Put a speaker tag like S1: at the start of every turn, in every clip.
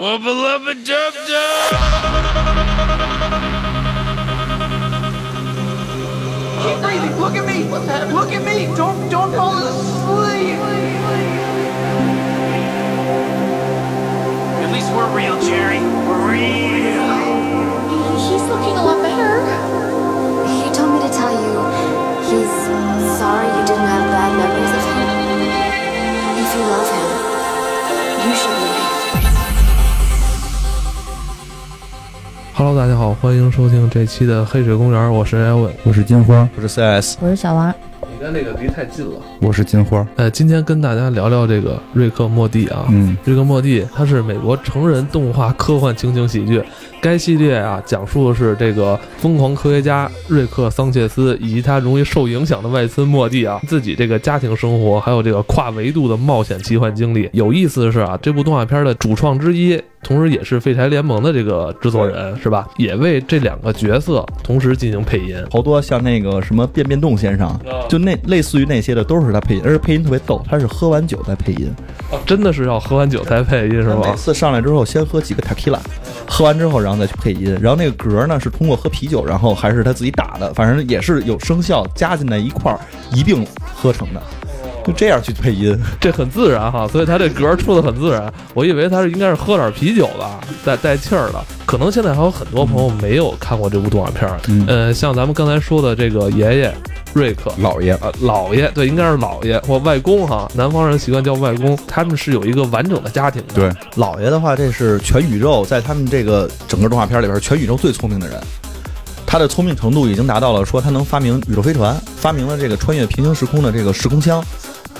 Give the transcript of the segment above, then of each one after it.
S1: Well, beloved dub dub.
S2: Keep breathing. Look at me. What's that? Look at me. Don't don't fall asleep.
S1: At least we're real, Jerry. We're real.
S3: He's looking a lot better. He told me to tell you he's sorry you didn't have bad memories of him. If you love him, you should
S4: Hello，大家好，欢迎收听这期的黑水公园，我是艾文。
S5: 我是金花，我是 CS，
S6: 我是小王，
S4: 你跟那个离太近了。
S5: 我是金花。
S4: 呃，今天跟大家聊聊这个瑞克莫蒂啊。
S5: 嗯，
S4: 瑞克莫蒂它是美国成人动画科幻情景喜剧。该系列啊，讲述的是这个疯狂科学家瑞克桑切斯以及他容易受影响的外孙莫蒂啊，自己这个家庭生活，还有这个跨维度的冒险奇幻经历。有意思的是啊，这部动画片的主创之一，同时也是废柴联盟的这个制作人，是吧？也为这两个角色同时进行配音。
S5: 好多像那个什么变变动先生，就那类似于那些的都是他配音，而且配音特别逗，他是喝完酒再配音，
S4: 哦，真的是要喝完酒才配音是
S5: 每？次上来之后先喝几个 tequila，喝完之后然后再去配音，然后那个嗝呢是通过喝啤酒，然后还是他自己打的，反正也是有声效加进来一块儿一并合成的，就这样去配音。
S4: 这很自然哈，所以他这嗝出的很自然。我以为他是应该是喝点啤酒吧，带带气儿的。可能现在还有很多朋友没有看过这部动画片儿。
S5: 嗯
S4: 呃，像咱们刚才说的这个爷爷瑞克。
S5: 老爷，
S4: 呃，老爷对，应该是老爷或外公哈，南方人习惯叫外公，他们是有一个完整的家庭的。
S5: 对，老爷的话，这是全宇宙在他们这个整个动画片里边，全宇宙最聪明的人。他的聪明程度已经达到了说他能发明宇宙飞船，发明了这个穿越平行时空的这个时空枪，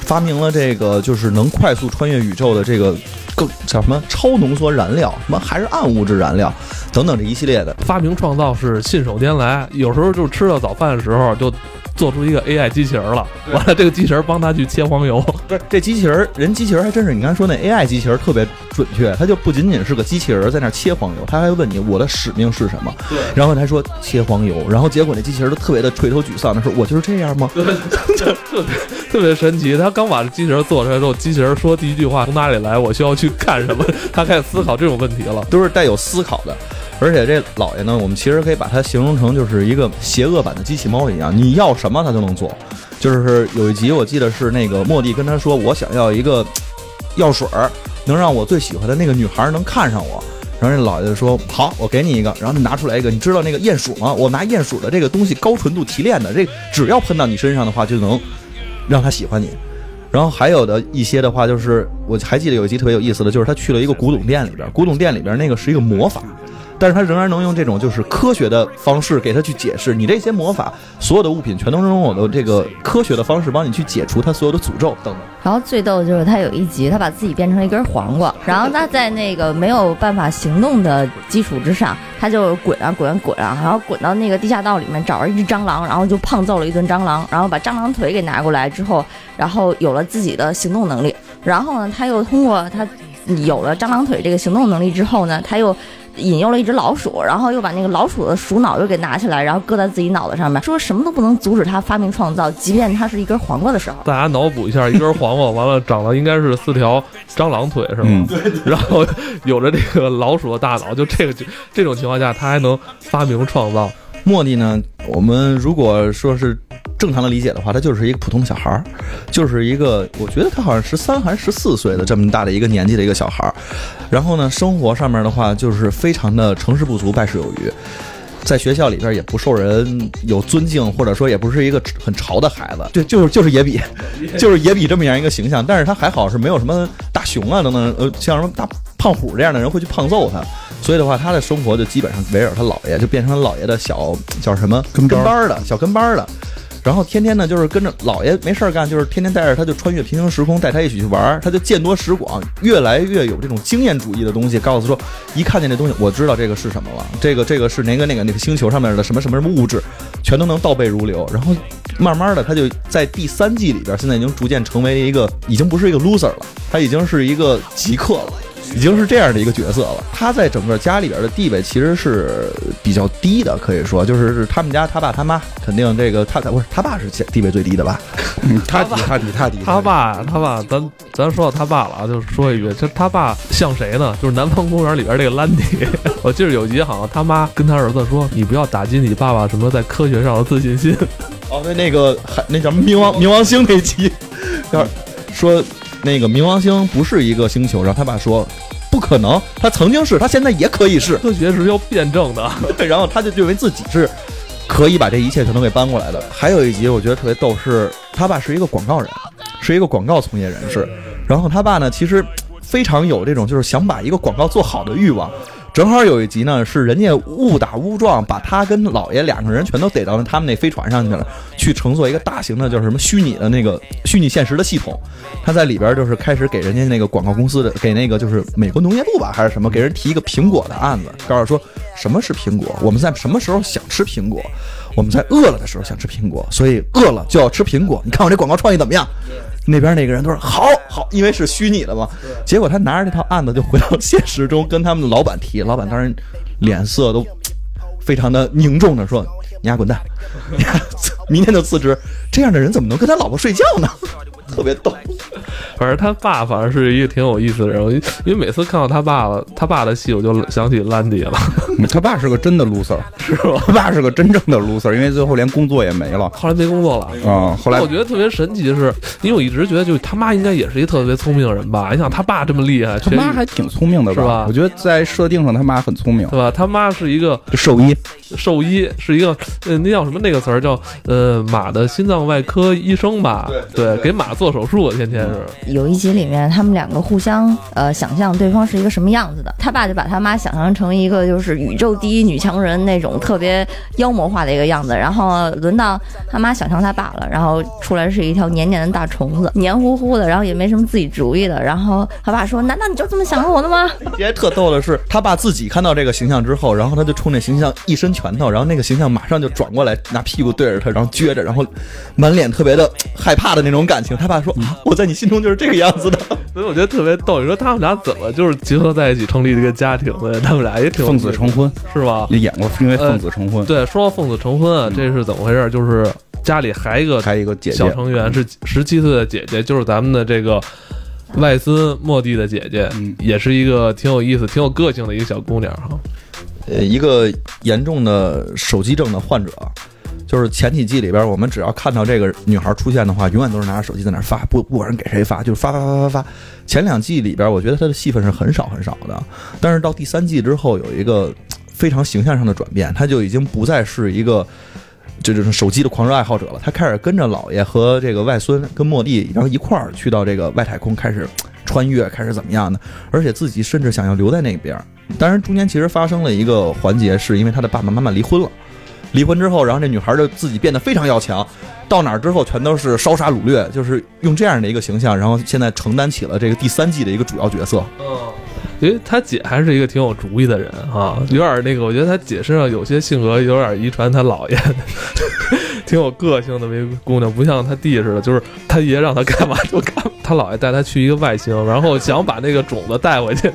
S5: 发明了这个就是能快速穿越宇宙的这个更叫什么超浓缩燃料，什么还是暗物质燃料等等这一系列的。
S4: 发明创造是信手拈来，有时候就吃到早饭的时候就做出一个 AI 机器人了，完了这个机器人帮他去切黄油。
S5: 不是这机器人，人机器人还真是你刚才说那 AI 机器人特别准确，它就不仅仅是个机器人在那切黄油，他还问你我的使命是什么，
S4: 对
S5: 然后他说切黄油，然后结果那机器人儿都特别的垂头沮丧的说，我就是这样吗？
S4: 特别特别神奇。他刚把这机器人做出来之后，机器人说第一句话从哪里来，我需要去干什么？他开始思考这种问题了。
S5: 都是带有思考的。而且这老爷呢，我们其实可以把它形容成就是一个邪恶版的机器猫一样，你要什么他都能做。就是有一集我记得是那个莫蒂跟他说，我想要一个药水儿，能让我最喜欢的那个女孩能看上我。然后这老爷就说好，我给你一个，然后他拿出来一个，你知道那个鼹鼠吗？我拿鼹鼠的这个东西高纯度提炼的，这只要喷到你身上的话，就能让他喜欢你。然后还有的一些的话，就是我还记得有一集特别有意思的，就是他去了一个古董店里边，古董店里边那个是一个魔法，但是他仍然能用这种就是科学的方式给他去解释，你这些魔法所有的物品全都是用我的这个科学的方式帮你去解除他所有的诅咒等等。
S6: 然后最逗的就是他有一集，他把自己变成了一根黄瓜，然后他在那个没有办法行动的基础之上，他就滚啊滚啊滚啊，然后滚到那个地下道里面找着一只蟑螂，然后就胖揍了一顿蟑螂，然后把蟑螂腿给拿过来之后，然后有了自己的行动能力，然后呢，他又通过他有了蟑螂腿这个行动能力之后呢，他又。引诱了一只老鼠，然后又把那个老鼠的鼠脑又给拿起来，然后搁在自己脑袋上面，说什么都不能阻止他发明创造，即便他是一根黄瓜的时候。
S4: 大家脑补一下，一根黄瓜完了长了应该是四条蟑螂腿是吗？
S5: 嗯
S4: 然后有着这个老鼠的大脑，就这个这种情况下，他还能发明创造。
S5: 莫蒂呢，我们如果说是正常的理解的话，他就是一个普通的小孩儿，就是一个我觉得他好像十三还是十四岁的这么大的一个年纪的一个小孩儿。然后呢，生活上面的话就是非常的成事不足败事有余，在学校里边也不受人有尊敬，或者说也不是一个很潮的孩子，对，就是就是野比，就是野比这么样一个形象。但是他还好是没有什么大熊啊等等，呃，像什么大胖虎这样的人会去胖揍他。所以的话，他的生活就基本上围绕他姥爷，就变成了姥爷的小叫什么跟班儿的小跟班儿的。然后天天呢，就是跟着姥爷没事儿干，就是天天带着他就穿越平行时空，带他一起去玩儿，他就见多识广，越来越有这种经验主义的东西，告诉说，一看见这东西，我知道这个是什么了，这个这个是哪个哪个那个星球上面的什么什么什么物质，全都能倒背如流。然后慢慢的，他就在第三季里边，现在已经逐渐成为一个，已经不是一个 loser 了，他已经是一个极客了。已经是这样的一个角色了。他在整个家里边的地位其实是比较低的，可以说就是是他们家他爸他妈肯定这个他不是他爸是地位最低的吧？
S7: 嗯他低他低他低，
S4: 他爸，他爸，咱咱说到他爸了啊，就说一句，这他爸像谁呢？就是《南方公园》里边这个兰迪。我记得有一集好像他妈跟他儿子说：“你不要打击你爸爸什么在科学上的自信心。
S5: 哦，那，那个还那叫什么冥王冥王星那集，要说那个冥王星不是一个星球，然后他爸说不可能，他曾经是，他现在也可以是，
S4: 科学是要辩证的。
S5: 然后他就认为自己是可以把这一切全都给搬过来的。还有一集我觉得特别逗，是他爸是一个广告人，是一个广告从业人士，然后他爸呢其实非常有这种就是想把一个广告做好的欲望。正好有一集呢，是人家误打误撞把他跟老爷两个人全都逮到了他们那飞船上去了，去乘坐一个大型的，就是什么虚拟的那个虚拟现实的系统。他在里边就是开始给人家那个广告公司的，给那个就是美国农业部吧还是什么，给人提一个苹果的案子，告诉说什么是苹果，我们在什么时候想吃苹果，我们在饿了的时候想吃苹果，所以饿了就要吃苹果。你看我这广告创意怎么样？那边那个人都说好好，因为是虚拟的嘛。结果他拿着这套案子就回到现实中，跟他们的老板提，老板当然脸色都非常的凝重的说：“你丫滚蛋，你丫明天就辞职。”这样的人怎么能跟他老婆睡觉呢？特别逗。
S4: 反正他爸反正是一个挺有意思的人，因为每次看到他爸了，他爸的戏，我就想起兰迪了。
S7: 嗯 他爸是个真的 loser，是吧？他爸是个真正的 loser，因为最后连工作也没了
S4: 后来没工作了。
S7: 啊。后来
S4: 我觉得特别神奇的是，因为我一直觉得，就是他妈应该也是一特别聪明的人吧？你想他爸这么厉害，
S7: 他妈还挺聪明的
S4: 是吧
S7: 我觉得在设定上他妈很聪明，
S4: 对吧？他妈是一个
S7: 兽医
S4: 兽医，是一个呃，那叫什么那个词儿叫呃马的心脏外科医生吧？对，给马做手术，天天是。
S6: 有一集里面，他们两个互相呃想象对方是一个什么样子的。他爸就把他妈想象成一个就是宇宙第一女强人那种特别妖魔化的一个样子，然后轮到他妈想象他爸了，然后出来是一条黏黏的大虫子，黏糊糊的，然后也没什么自己主意的。然后他爸说：“难道你就这么想我的吗
S5: 这还特逗的是，他爸自己看到这个形象之后，然后他就冲那形象一伸拳头，然后那个形象马上就转过来，拿屁股对着他，然后撅着，然后满脸特别的害怕的那种感情。他爸说：“啊，我在你心中就是这个样子的。
S4: 所以我觉得特别逗。你说他们俩怎么就是结合在一起成立这个家庭的？他们俩也挺
S7: 奉子成婚，
S4: 是吧？
S7: 也演过，因为奉子成婚，
S4: 对，说到奉子成婚啊，这是怎么回事？就是家里还一个
S7: 还有一个姐姐
S4: 小成员是十七岁的姐姐，就是咱们的这个外孙莫蒂的姐姐，
S7: 嗯
S4: 也是一个挺有意思、挺有个性的一个小姑娘哈。
S5: 呃，一个严重的手机症的患者，就是前几季里边，我们只要看到这个女孩出现的话，永远都是拿着手机在那发，不不管给谁发，就是发发发发发。前两季里边，我觉得她的戏份是很少很少的，但是到第三季之后，有一个非常形象上的转变，她就已经不再是一个。这就是手机的狂热爱好者了，她开始跟着姥爷和这个外孙跟莫蒂，然后一块儿去到这个外太空，开始穿越，开始怎么样的，而且自己甚至想要留在那边。当然，中间其实发生了一个环节，是因为他的爸爸妈妈离婚了。离婚之后，然后这女孩就自己变得非常要强，到哪儿之后全都是烧杀掳掠，就是用这样的一个形象，然后现在承担起了这个第三季的一个主要角色。
S4: 嗯，因为他姐还是一个挺有主意的人啊，有点那个，我觉得他姐身上有些性格有点遗传他姥爷，挺有个性的一个姑娘，不像他弟似的，就是他爷让他干嘛就干嘛。他姥爷带他去一个外星，然后想把那个种子带回去，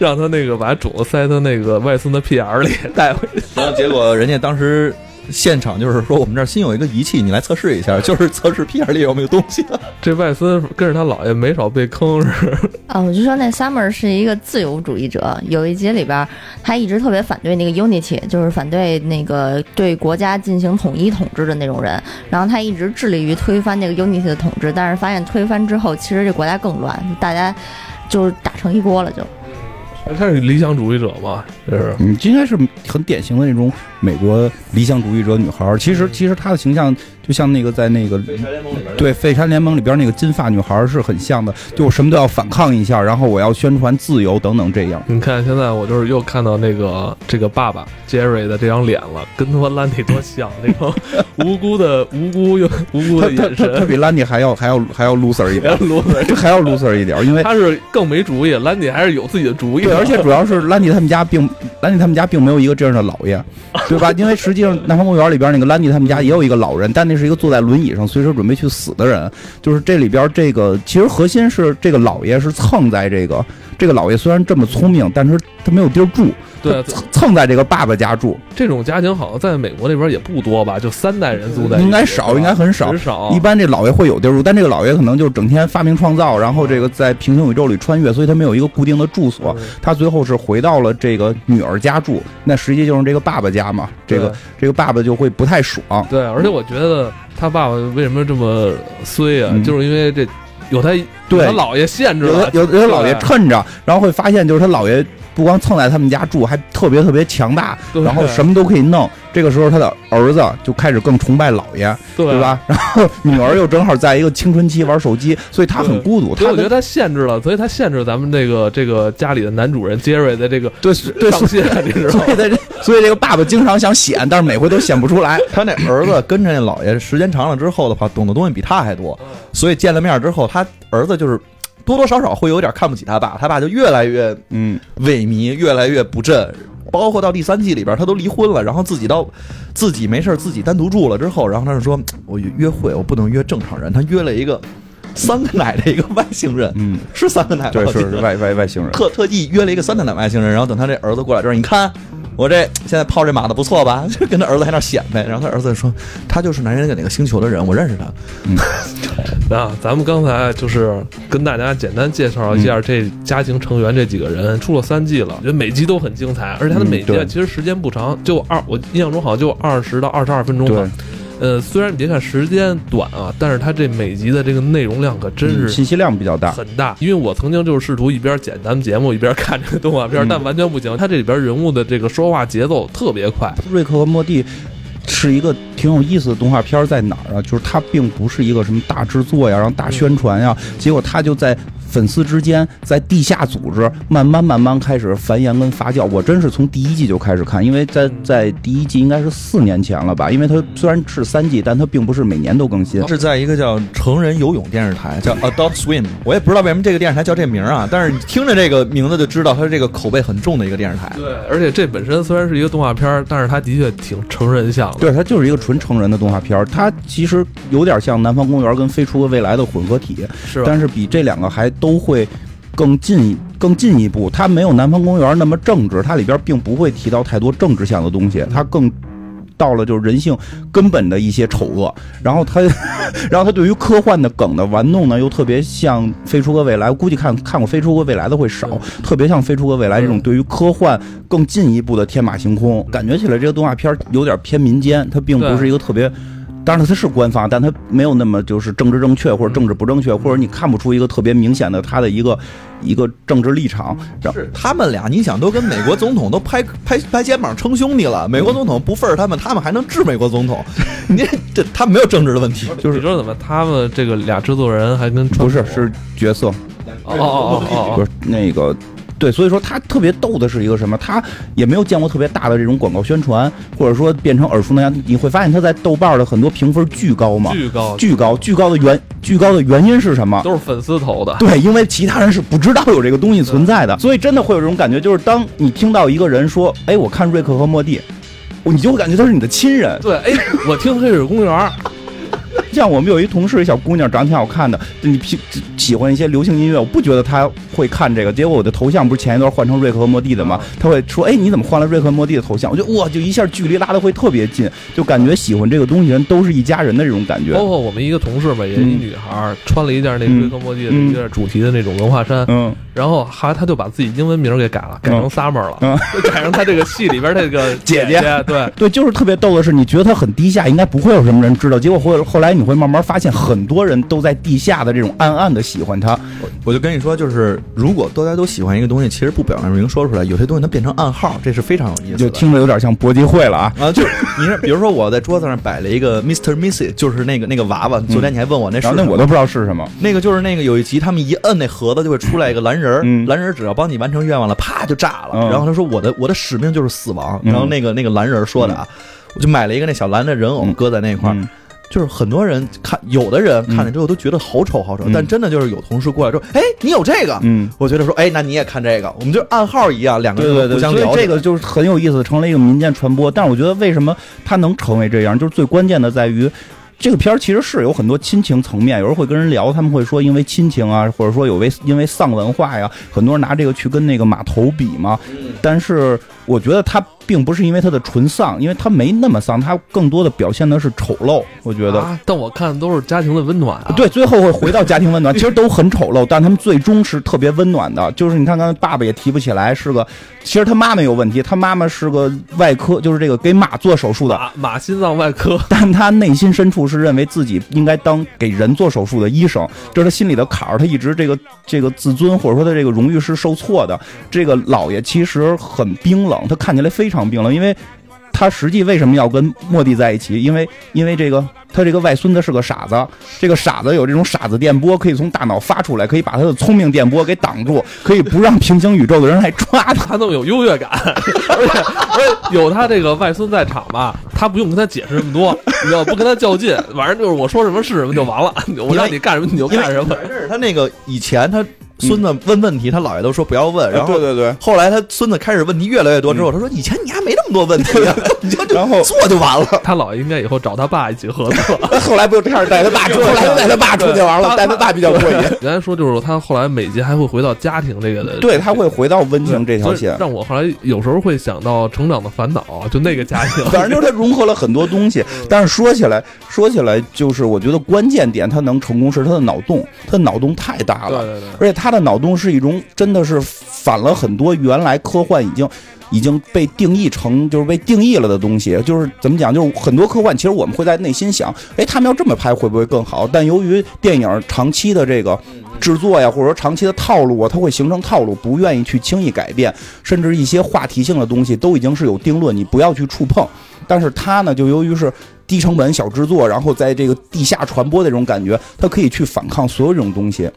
S4: 让他那个把种子塞他那个外孙的屁眼儿里带回去。
S5: 然后结果人家当时现场就是说，我们这儿新有一个仪器，你来测试一下，就是测试屁眼里有没有东西。
S4: 这外孙跟着他姥爷没少被坑是。
S6: 啊，我就说那 Summer 是一个自由主义者。有一集里边，他一直特别反对那个 Unity，就是反对那个对国家进行统一统治的那种人。然后他一直致力于推翻那个 Unity 的统治，但是发现推翻之后，其实这国家更乱，大家就是打成一锅了就。
S4: 他是理想主义者嘛，就是。
S7: 嗯，应该是很典型的那种美国理想主义者女孩儿。其实，其实她的形象就像那个在那个对《废柴联盟》里边那个金发女孩儿是很像的，就我什么都要反抗一下，然后我要宣传自由等等这样。
S4: 你看现在我就是又看到那个这个爸爸 Jerry 的这张脸了，跟他妈兰迪多像，那种无辜的无辜又无辜的 眼
S7: 神他。比兰迪还要还要还要 loser 一点，这 还要 loser 一点，因为
S4: 他是更没主意，兰迪还是有自己的主意。
S7: 对，而且主要是兰迪他们家并兰迪他们家并没有一个这样的老爷，对吧？因为实际上南方公园里边那个兰迪他们家也有一个老人，但那是一个坐在轮椅上随时准备去死的人。就是这里边这个其实核心是这个老爷是蹭在这个这个老爷虽然这么聪明，但是他没有地儿住，
S4: 对
S7: 蹭蹭在这个爸爸家住，
S4: 这种家庭好像在美国那边也不多吧，就三代人住在
S7: 应该少，应该很少
S4: 很。少。
S7: 一般这老爷会有地儿住，但这个老爷可能就是整天发明创造，然后这个在平行宇宙里穿越，所以他没有一个固定的住所。他最后是回到了这个女儿家住，那实际就是这个爸爸家嘛。这个这个爸爸就会不太爽。
S4: 对，而且我觉得他爸爸为什么这么衰啊？
S7: 嗯
S4: 就是因为这有他
S7: 对。
S4: 有他姥爷限制了，
S7: 有有他姥爷
S4: 对。
S7: 趁着，然后会发现就是他姥爷不光蹭在他们家住，还特别特别强大，然后什么都可以弄。这个时候他的儿子就开始更崇拜姥爷，
S4: 对
S7: 对？吧？然后女儿又正好在一个青春期玩手机，所以他很孤独。他的
S4: 所以我觉得他限制了，所以他限制咱们这个这个家里的男主人杰瑞的这个
S7: 对对，
S4: 上限，你知道吗
S7: 所以？他这所以这个爸爸经常想显，但是每回都显不出来。
S5: 他那儿子跟着那姥爷时间长了之后的话，懂的东西比他还多，所以见了面之后，他儿子就是多多少少会有点看不起他爸，他爸就越来越
S7: 嗯，
S5: 萎靡，越来越不振。包括到第三季里边，他都离婚了，然后自己到自己没事儿自己单独住了之后，然后他就说：“我约会我不能约正常人。”他约了一个三个奶的一个外星人，
S7: 嗯，
S5: 是三个奶吧，
S7: 对，是外外外星人。
S5: 特特地约了一个三个奶外星人，然后等他这儿子过来这儿，你看我这现在泡这马的不错吧？就跟他儿子还那显摆，然后他儿子说他就是男人哪个星球的人，我认识他。
S4: 那，咱们刚才就是跟大家简单介绍一下这家庭成员这几个人，出了三季了，我觉得每集都很精彩，而且它的
S7: 嗯
S4: 每集其实时间不长，就二，我印象中好像就二十到二十二分钟吧
S7: 对。
S4: 呃，虽然你别看时间短啊，但是它这每集的这个内容量可真是
S7: 嗯信息量比较大。
S4: 很大，因为我曾经就是试图一边剪咱们节目一边看这个动画片，
S7: 嗯
S4: 但完全不行。它这里边人物的这个说话节奏特别快，
S7: 瑞克和莫蒂是一个挺有意思的动画片，在哪儿啊？就是它并不是一个什么大制作呀，然后大宣传呀，结果它就在粉丝之间，在地下组织慢慢慢慢开始繁衍跟发酵。我真是从第一季就开始看，因为在在第一季应该是四年前了吧？因为它虽然是三季，但它并不是每年都更新。
S5: 是在一个叫成人游泳电视台，叫 Adult Swim。我也不知道为什么这个电视台叫这名儿啊，但是听着这个名字就知道它是这个口碑很重的一个电视台。
S4: 对，而且这本身虽然是一个动画片，但是它的确挺成人向的。
S7: 对，它就是一个纯成人的动画片儿，它其实有点像《南方公园》跟《飞出个未来》的混合体。
S4: 是？
S7: 但是比这两个还都会更进更进一步。它没有《南方公园》那么政治，它里边并不会提到太多政治性的东西，它更。到了就是人性根本的一些丑恶，然后它，然后它对于科幻的梗的玩弄呢，又特别像《飞出个未来》。我估计看看过《飞出个未来》的会少，特别像《飞出个未来》这种对于科幻更进一步的天马行空。感觉起来这个动画片有点偏民间，它并不是一个特别。当然它是官方，但它没有那么就是政治正确或者政治不正确，或者你看不出一个特别明显的他的一个一个政治立场。
S5: 是他们俩，你想都跟美国总统都拍拍拍肩膀称兄弟了，美国总统不忿儿他们，他们还能治美国总统？你这他没有政治的问题。
S4: 就是你说怎么他们这个俩制作人还跟
S7: 不是是角色，
S4: 哦哦哦哦哦，
S7: 不是那个。对，所以说他特别逗的是一个什么？他也没有见过特别大的这种广告宣传，或者说变成耳熟能详。你会发现他在豆瓣的很多评分巨高嘛，
S4: 巨高，
S7: 巨高，巨高的原巨高的原因是什么？
S4: 都是粉丝投的。
S7: 对，因为其他人是不知道有这个东西存在的，所以真的会有这种感觉，就是当你听到一个人说：“哎，我看瑞克和莫蒂”，你就会感觉他是你的亲人。
S4: 对，哎，我听黑水公园，
S7: 像我们有一同事，小姑娘长得挺好看的，你喜喜欢一些流行音乐，我不觉得他会看这个。结果我的头像不是前一段换成瑞克和莫蒂的吗？他会说：“哎，你怎么换了瑞克和莫蒂的头像？”我就哇，就一下距离拉的会特别近，就感觉喜欢这个东西人都是一家人的这种感觉
S4: 包。括我们一个同事吧，也是一女孩儿，穿了一件那个
S7: 嗯
S4: 瑞克莫蒂的
S7: 嗯
S4: 一件主题的那种文化衫，
S7: 嗯，
S4: 然后还他就把自己英文名给改了，改成 Summer 了，
S7: 嗯
S4: 就 改成他这个戏里边这个
S7: 姐
S4: 姐
S7: 姐
S4: 对。
S7: 对，就是特别逗的是，你觉得他很低下，应该不会有什么人知道，结果后后来你会慢慢发现，很多人都在地下的这种暗暗的喜欢他。
S5: 我就跟你说，就是如果大家都喜欢一个东西，其实不表面明说出来，有些东西它变成暗号，这是非常有意思的。
S7: 就听着有点像搏击会了啊。
S5: 啊，就是你是比如说我在桌子上摆了一个 Mr. Missy，就是那个那个娃娃，昨天你还问我那是
S7: 那我都不知道是什么。
S5: 那个就是那个有一集，他们一摁那盒子就会出来一个蓝人儿，
S7: 嗯
S5: 蓝人儿只要帮你完成愿望了，啪就炸了。
S7: 嗯
S5: 然后他说我的我的使命就是死亡。
S7: 嗯
S5: 然后那个那个蓝人儿说的啊，我就买了一个那小蓝的人偶
S7: 嗯
S5: 搁在那块儿。
S7: 嗯
S5: 就是很多人看，有的人看了之后都觉得好丑好丑，
S7: 嗯
S5: 但真的就是有同事过来说，哎，你有这个，
S7: 嗯。
S5: 我觉得说，哎，那你也看这个，我们就暗号一样，两个
S7: 对对对，
S5: 人互相
S7: 所以
S5: 了解。
S7: 这个就是很有意思，成了一个民间传播。但是我觉得为什么它能成为这样，就是最关键的在于。这个片儿其实是有很多亲情层面，有人会跟人聊，他们会说因为亲情啊，或者说有为因为丧文化呀，很多人拿这个去跟那个码头比嘛。但是我觉得他并不是因为他的纯丧，因为他没那么丧，他更多的表现的是丑陋。我觉得，
S4: 啊，但我看都是家庭的温暖啊。
S7: 对，最后会回到家庭温暖，其实都很丑陋，但他们最终是特别温暖的。就是你看，刚才爸爸也提不起来，是个，其实他妈妈有问题，他妈妈是个外科，就是这个给马做手术的，
S4: 马马心脏外科，
S7: 但他内心深处是认为自己应该当给人做手术的医生，这是他心里的坎儿，他一直这个这个自尊或者说他这个荣誉是受挫的。这个老爷其实很冰冷，他看起来非常冰冷，因为他实际为什么要跟莫蒂在一起？因为因为这个他这个外孙子是个傻子，这个傻子有这种傻子电波可以从大脑发出来，可以把他的聪明电波给挡住，可以不让平行宇宙的人来抓他。
S4: 他那么有优越感，而且而且有他这个外孙在场吧，他不用跟他解释这么多，你要不跟他较劲，反正就是我说什么是什么就完了，我让你干什么你就干什么。
S5: 他那个以前他孙子问问题，他姥爷都说不要问，然后
S7: 对对对，
S5: 后来他孙子开始问题越来越多之后，他说以前你还没那么多问题啊，你就
S7: 然后
S5: 做就完了。
S4: 他姥爷应该以后找他爸一起合作。
S7: 后来不就开始带他爸出，后来就带他爸出去玩了，带他爸比较过瘾。
S4: 原来说就是他后来每集还会回到家庭这个的，
S7: 对，他会回到温情这条线。
S4: 让我后来有时候会想到《成长的烦恼》，就那个家庭。
S7: 反正就是他融合了很多东西，但是说起来，说起来就是我觉得关键点，他能成功是他的脑洞，他的脑洞太大了，
S4: 对对对。
S7: 而且他他的脑洞是一种真的是反了很多原来科幻已经。已经被定义成就是被定义了的东西，就是怎么讲？就是很多科幻，其实我们会在内心想，哎，他们要这么拍会不会更好？但由于电影长期的这个制作呀，或者说长期的套路啊，它会形成套路，不愿意去轻易改变，甚至一些话题性的东西都已经是有定论，你不要去触碰。但是它呢，就由于是低成本小制作，然后在这个地下传播的这种感觉，它可以去反抗所有这种东西。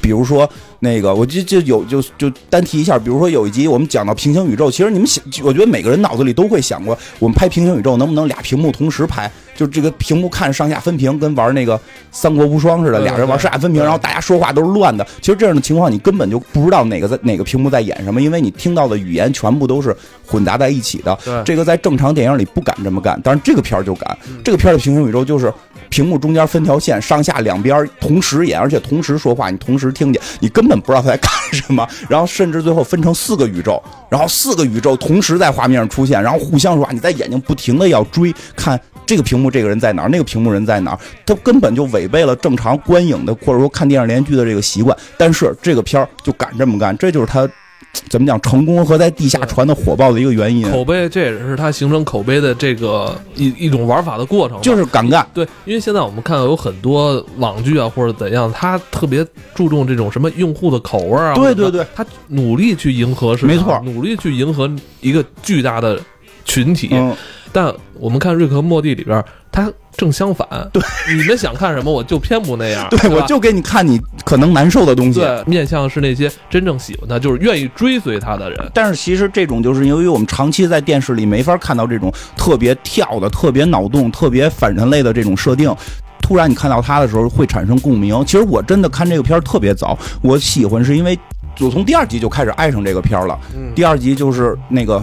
S7: 比如说那个，我就就有就就单提一下，比如说有一集我们讲到平行宇宙，其实你们想，我觉得每个人脑子里都会想过，我们拍平行宇宙能不能俩屏幕同时拍？就这个屏幕看上下分屏，跟玩那个《三国无双》似的，俩人玩上下分屏，然后大家说话都是乱的。其实这样的情况，你根本就不知道哪个在哪个屏幕在演什么，因为你听到的语言全部都是混杂在一起的。这个在正常电影里不敢这么干，但是这个片儿就敢。这个片儿的平行宇宙就是屏幕中间分条线，上下两边同时演，而且同时说话，你同时听见，你根本不知道他在干什么。然后甚至最后分成四个宇宙，然后四个宇宙同时在画面上出现，然后互相说啊，你在眼睛不停的要追看这个屏幕这个人在哪儿，那个屏幕人在哪儿，他根本就违背了正常观影的或者说看电视连续剧的这个习惯。但是这个片儿就敢这么干，这就是他。怎么讲成功和在地下传的火爆的一个原因，
S4: 口碑，这也是它形成口碑的这个一一种玩法的过程。
S7: 就是敢干。
S4: 对，因为现在我们看到有很多网剧啊，或者怎样，他特别注重这种什么用户的口味啊。
S7: 对对对，
S4: 他努力去迎合市场，
S7: 没错
S4: 努力去迎合一个巨大的群体。
S7: 嗯，
S4: 但我们看《瑞克和莫蒂》里边，他正相反。对，你们想看什么，我就偏不那样。
S7: 对，
S4: 吧
S7: 我就给你看你可能难受的东西。
S4: 对面向是那些真正喜欢他，就是愿意追随他的人。
S7: 但是其实这种就是由于我们长期在电视里没法看到这种特别跳的、特别脑洞、特别反人类的这种设定。突然你看到他的时候会产生共鸣。其实我真的看这个片儿特别早，我喜欢是因为我从第二集就开始爱上这个片儿了。第二集就是那个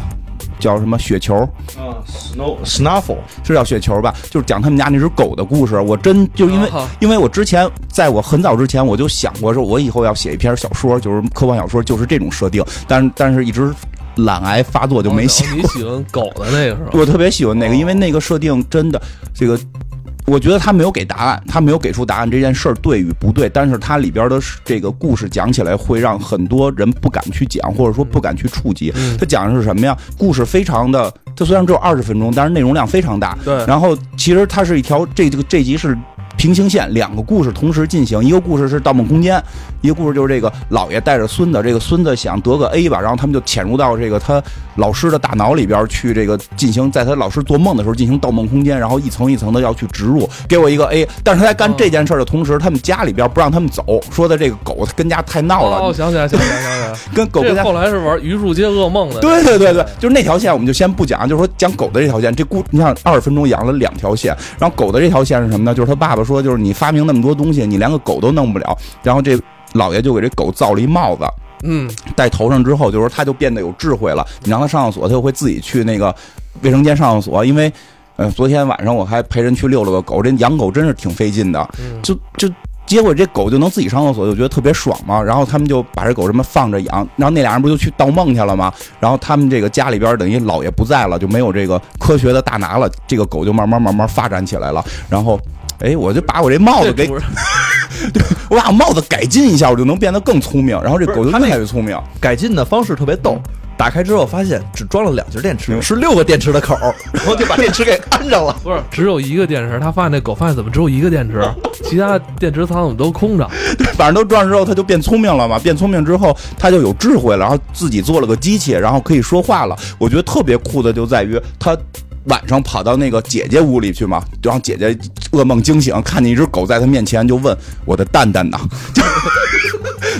S7: 叫什么雪球，
S5: 嗯，snow snuffle，
S7: 是叫雪球吧？就是讲他们家那只狗的故事。我真就因为、
S4: 啊
S7: 因为我之前在我很早之前我就想过，说我以后要写一篇小说，就是科幻小说，就是这种设定。但是但是一直懒癌发作就没写。
S4: 哦你喜欢狗的那个是吧？
S7: 我特别喜欢那个，因为那个设定真的这个。我觉得他没有给答案，他没有给出答案这件事儿对与不对，但是它里边的这个故事讲起来会让很多人不敢去讲，或者说不敢去触及。
S4: 嗯
S7: 他讲的是什么呀？故事非常的，它虽然只有二十分钟，但是内容量非常大。
S4: 对
S7: 然后其实它是一条这这个这集是平行线，两个故事同时进行。一个故事是《盗梦空间》，一个故事就是这个老爷带着孙子，这个孙子想得个 A 吧，然后他们就潜入到这个他老师的大脑里边去，这个进行在他老师做梦的时候进行盗梦空间，然后一层一层的要去植入，给我一个 A。但是他在干这件事的同时，他们家里边不让他们走，说的这个狗跟家太闹了，
S4: 哦，想起来，想起来，想起来。
S7: 跟狗跟家
S4: 后来是玩《榆树街噩梦》的。
S7: 对对对对，就是那条线，我们就先不讲，就是说讲狗的这条线。这故，你看二十分钟养了两条线，然后狗的这条线是什么呢？就是他爸爸说，就是你发明那么多东西，你连个狗都弄不了。然后这老爷就给这狗造了一帽子，
S4: 嗯，
S7: 戴头上之后，就是说他就变得有智慧了。你让它上厕所，它就会自己去那个卫生间上厕所。因为，呃，昨天晚上我还陪人去遛了个狗，这养狗真是挺费劲的，就就。结果这狗就能自己上厕所，就觉得特别爽嘛。然后他们就把这狗这么放着养，然后那俩人不就去盗梦去了吗？然后他们这个家里边等于老爷不在了，就没有这个科学的大拿了，这个狗就慢慢慢慢发展起来了。然后，哎，我就把我这帽子给，对我把我帽子改进一下，我就能变得更聪明。然后这狗就越
S5: 不是他那
S7: 来越聪明。
S5: 改进的方式特别逗。打开之后发现只装了两节电池，是六个电池的口儿，然后就把电池给安上了。
S4: 不是只有一个电池，他发现那狗发现怎么只有一个电池，其他电池仓怎么都空着？
S7: 反正都装上之后，它就变聪明了嘛。变聪明之后，它就有智慧了，然后自己做了个机器，然后可以说话了。我觉得特别酷的就在于它。晚上跑到那个姐姐屋里去嘛，然后姐姐噩梦惊醒，看见一只狗在她面前，就问我的蛋蛋呢？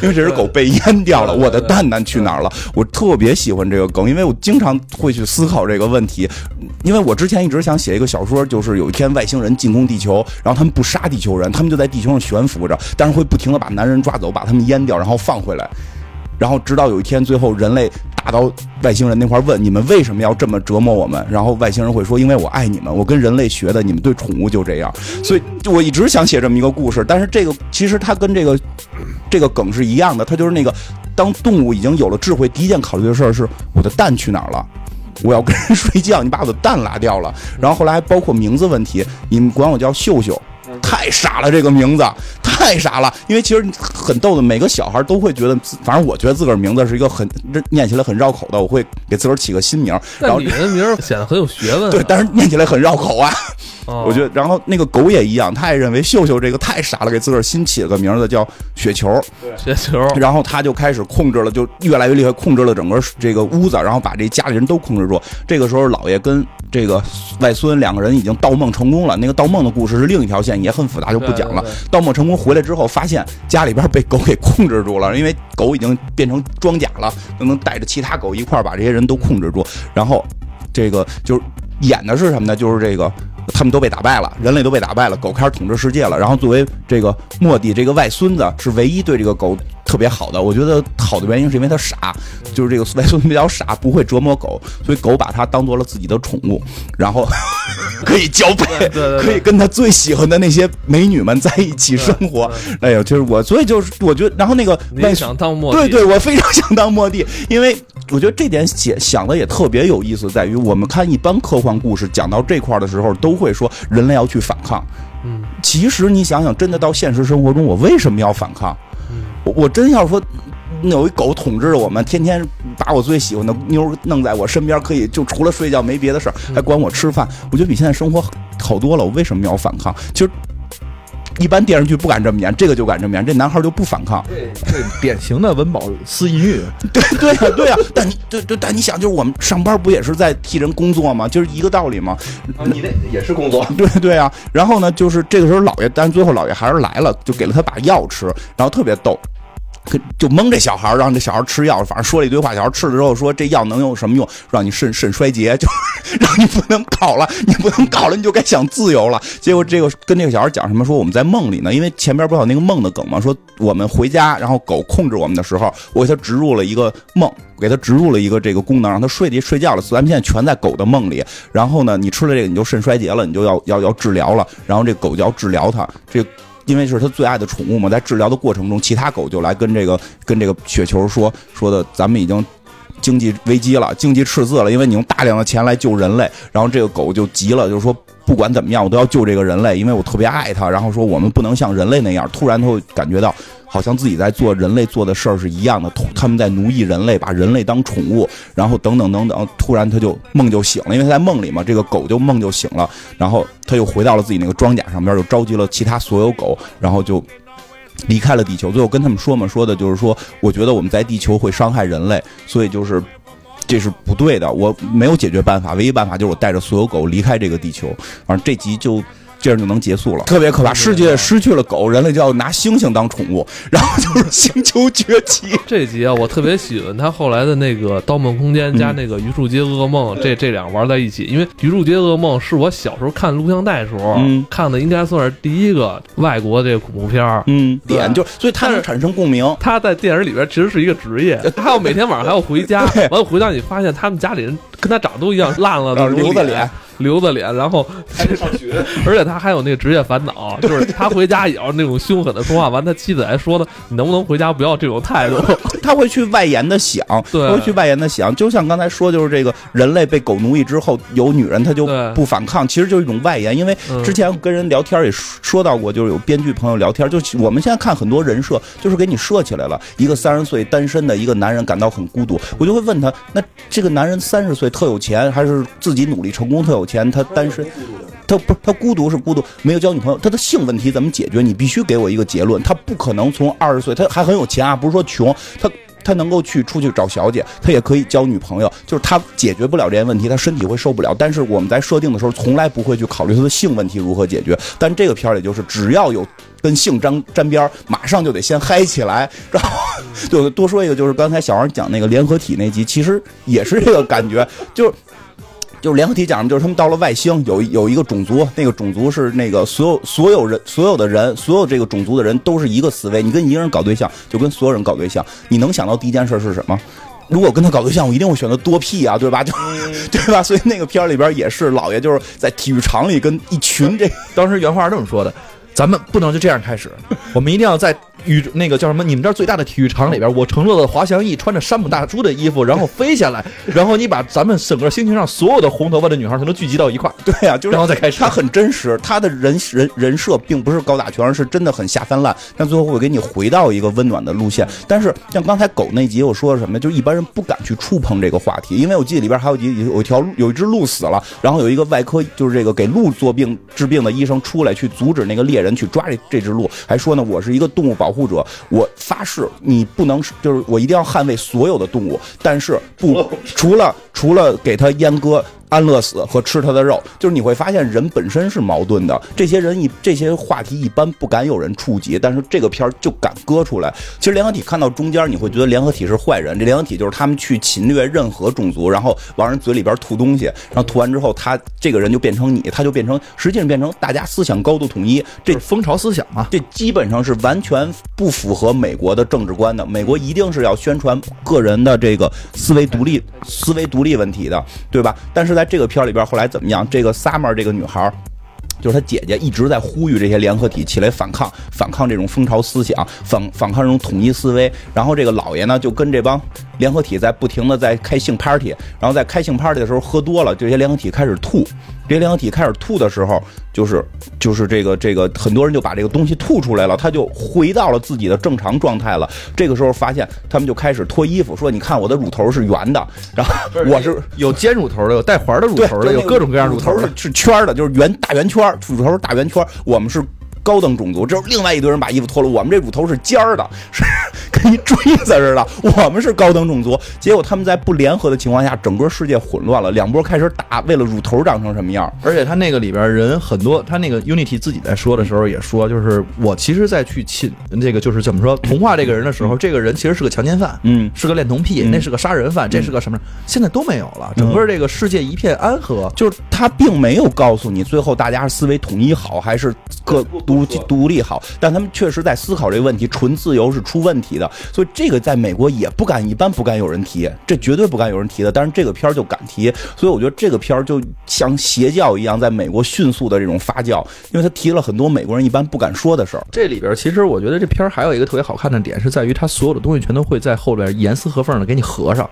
S7: 因为这只狗被淹掉了，我的蛋蛋去哪儿了？我特别喜欢这个梗，因为我经常会去思考这个问题。因为我之前一直想写一个小说，就是有一天外星人进攻地球，然后他们不杀地球人，他们就在地球上悬浮着，但是会不停的把男人抓走，把他们淹掉，然后放回来。然后直到有一天，最后人类打到外星人那块儿问你们为什么要这么折磨我们？然后外星人会说：因为我爱你们，我跟人类学的，你们对宠物就这样。所以我一直想写这么一个故事，但是这个其实它跟这个这个梗是一样的，它就是那个当动物已经有了智慧，第一件考虑的事儿是我的蛋去哪儿了。我要跟人睡觉，你把我的蛋拉掉了。然后后来还包括名字问题，你们管我叫秀秀，太傻了，这个名字太傻了。因为其实很逗的，每个小孩都会觉得，反正我觉得自个儿名字是一个很念起来很绕口的，我会给自个儿起个新名儿。然后
S4: 但你的名儿显得很有学问啊。
S7: 对，但是念起来很绕口啊。
S4: 哦
S7: 我觉得，然后那个狗也一样，他也认为秀秀这个太傻了，给自个儿新起了个名字叫雪球。
S4: 雪球，
S7: 然后他就开始控制了，就越来越厉害，控制了整个这个屋子，然后把这家里人都控制住。这个时候，老爷跟这个外孙两个人已经盗梦成功了。那个盗梦的故事是另一条线，也很复杂，就不讲了。盗梦成功回来之后，发现家里边被狗给控制住了，因为狗已经变成装甲了，就能带着其他狗一块儿把这些人都控制住。然后，这个就是演的是什么呢？就是这个。他们都被打败了，人类都被打败了，狗开始统治世界了。然后作为这个莫蒂这个外孙子，是唯一对这个狗特别好的。我觉得好的原因是因为他傻，就是这个外孙子比较傻，不会折磨狗，所以狗把它当做了自己的宠物，然后 可以交配，
S4: 对对对
S7: 可以跟他最喜欢的那些美女们在一起生活。哎呦，就是我，所以就是我觉得，然后那个外
S4: 想当莫蒂？
S7: 对对，我非常想当莫蒂，因为我觉得这点写想的也特别有意思，在于我们看一般科幻故事讲到这块儿的时候，都会说人类要去反抗。
S4: 嗯，
S7: 其实你想想，真的到现实生活中，我为什么要反抗？我我真要说。有一狗统治着我们，天天把我最喜欢的妞儿弄在我身边，可以就除了睡觉没别的事儿，还管我吃饭。我觉得比现在生活好多了。我为什么要反抗？其实一般电视剧不敢这么演，这个就敢这么演。这男孩就不反抗，
S5: 这典型的温饱思淫欲，
S7: 对对呀、对呀、但你对对，但你想，就是我们上班不也是在替人工作吗？就是一个道理吗？
S5: 你那也是工作。
S7: 对对啊，然后呢，就是这个时候老爷，但是最后老爷还是来了，就给了他把药吃，然后特别逗。就蒙这小孩儿，让这小孩儿吃药，反正说了一堆话。小孩吃了之后说：“这药能有什么用？让你肾肾衰竭，就让你不能搞了，你不能搞了，你就该想自由了。”结果这个跟这个小孩讲什么？说我们在梦里呢，因为前边不有那个梦的梗吗？说我们回家，然后狗控制我们的时候，我给他植入了一个梦，给他植入了一个这个功能，让他睡地睡觉了。咱们现在全在狗的梦里。然后呢，你吃了这个，你就肾衰竭了，你就要要要治疗了。然后这狗就要治疗它，这因为是他最爱的宠物嘛，在治疗的过程中，其他狗就来跟这个跟这个雪球说说的，咱们已经。经济危机了，经济赤字了，因为你用大量的钱来救人类，然后这个狗就急了，就是说不管怎么样，我都要救这个人类，因为我特别爱他。然后说我们不能像人类那样，突然他会感觉到。好像自己在做人类做的事儿是一样的，他们在奴役人类，把人类当宠物，然后等等等等。突然他就梦就醒了，因为他在梦里嘛，这个狗就梦就醒了，然后他又回到了自己那个装甲上边，又召集了其他所有狗，然后就离开了地球。最后跟他们说嘛，说的就是说，我觉得我们在地球会伤害人类，所以就是这是不对的。我没有解决办法，唯一办法就是我带着所有狗离开这个地球。反正这集就。这样就能结束了，特别可怕。世界失去了狗，人类就要拿猩猩当宠物，然后就是星球崛起。
S4: 这集啊，我特别喜欢他后来的那个《盗梦空间》加那个《榆树街噩梦》，这这两玩在一起。因为《榆树街噩梦》是我小时候看录像带时候看的，应该算是第一个外国这个恐怖片儿。
S7: 嗯，点就所以它是产生共鸣。
S4: 他在电影里边其实是一个职业，他要每天晚上还要回家，完了回家你发现他们家里人跟他长得都一样，烂了的
S7: 留的脸。
S4: 留着脸，然后上学，而且他还有那个职业烦恼，就是他回家也要那种凶狠的说话。完，他妻子还说呢：“你能不能回家不要这种态度？”
S7: 他会去外延的想，会去外延的想。就像刚才说，就是这个人类被狗奴役之后，有女人她就不反抗，其实就是一种外延。因为之前跟人聊天也说到过，就是有编剧朋友聊天，就我们现在看很多人设，就是给你设起来了一个三十岁单身的一个男人感到很孤独。我就会问他：那这个男人三十岁特有钱，还是自己努力成功特有钱？他单身，他不，他孤独是孤独，没有交女朋友，他的性问题怎么解决？你必须给我一个结论。他不可能从二十岁，他还很有钱啊，不是说穷，他他能够去出去找小姐，他也可以交女朋友，就是他解决不了这些问题，他身体会受不了。但是我们在设定的时候，从来不会去考虑他的性问题如何解决。但这个片儿里就是，只要有跟性沾沾边马上就得先嗨起来。然后，就多说一个，就是刚才小王讲那个联合体那集，其实也是这个感觉，就是。就是联合体讲的，就是他们到了外星，有有一个种族，那个种族是那个所有所有人所有的人，所有这个种族的人都是一个思维。你跟一个人搞对象，就跟所有人搞对象。你能想到第一件事是什么？如果跟他搞对象，我一定会选择多屁啊，对吧？就 对吧？所以那个片里边也是，老爷就是在体育场里跟一群这，
S5: 当时原话是这么说的：咱们不能就这样开始，我们一定要在。宇那个叫什么？你们这儿最大的体育场里边，我乘坐的滑翔翼，穿着山姆大叔的衣服，然后飞下来，然后你把咱们整个星球上所有的红头发的女孩全都聚集到一块儿。
S7: 对呀，就是
S5: 然后再开始。
S7: 他很真实，他的人人人设并不是高大全，是真的很下三滥，但最后会给你回到一个温暖的路线。但是像刚才狗那集我说的什么？就一般人不敢去触碰这个话题，因为我记得里边还有几有一条有一只鹿死了，然后有一个外科就是这个给鹿做病治病的医生出来去阻止那个猎人去抓这这只鹿，还说呢，我是一个动物保护者，我。发誓，你不能就是我一定要捍卫所有的动物，但是不除了除了给他阉割。安乐死和吃他的肉，就是你会发现人本身是矛盾的。这些人一这些话题一般不敢有人触及，但是这个片儿就敢割出来。其实联合体看到中间，你会觉得联合体是坏人。这联合体就是他们去侵略任何种族，然后往人嘴里边吐东西，然后吐完之后，他这个人就变成你，他就变成实际上变成大家思想高度统一。这
S5: 蜂巢思想嘛，
S7: 这基本上是完全不符合美国的政治观的。美国一定是要宣传个人的这个思维独立、思维独立问题的，对吧？但是在在这个片里边，后来怎么样？这个 Summer 这个女孩，就是她姐姐，一直在呼吁这些联合体起来反抗，反抗这种蜂巢思想，反反抗这种统一思维。然后这个老爷呢，就跟这帮联合体在不停的在开性 party，然后在开性 party 的时候喝多了，这些联合体开始吐。这些联合体开始吐的时候，就是就是这个这个很多人就把这个东西吐出来了，他就回到了自己的正常状态了。这个时候发现他们就开始脱衣服，说：“你看我的乳头是圆的，然后我是
S5: 有尖乳头的，有带环的乳头的，有各种各样乳
S7: 头
S5: 是
S7: 是圈的，就是圆大圆圈，乳头是大圆圈。我们是。”高等种族，就是另外一堆人把衣服脱了。我们这乳头是尖儿的，是跟一锥子似的。我们是高等种族，结果他们在不联合的情况下，整个世界混乱了。两波开始打，为了乳头长成什么样。
S5: 而且他那个里边人很多，他那个 Unity 自己在说的时候也说，就是我其实在去亲这个就是怎么说同化这个人的时候，这个人其实是个强奸犯，
S7: 嗯，
S5: 是个恋童癖，那是个杀人犯，这是个什么？现在都没有了，整个这个世界一片安和。
S7: 就是他并没有告诉你，最后大家是思维统一好，还是各独独立好。但他们确实在思考这个问题，纯自由是出问题的，所以这个在美国也不敢，一般不敢有人提，这绝对不敢有人提的。但是这个片儿就敢提，所以我觉得这个片儿就像邪教一样，在美国迅速的这种发酵，因为他提了很多美国人一般不敢说的事儿。
S5: 这里边其实我觉得这片儿还有一个特别好看的点，是在于他所有的东西全都会在后边严丝合缝的给你合上。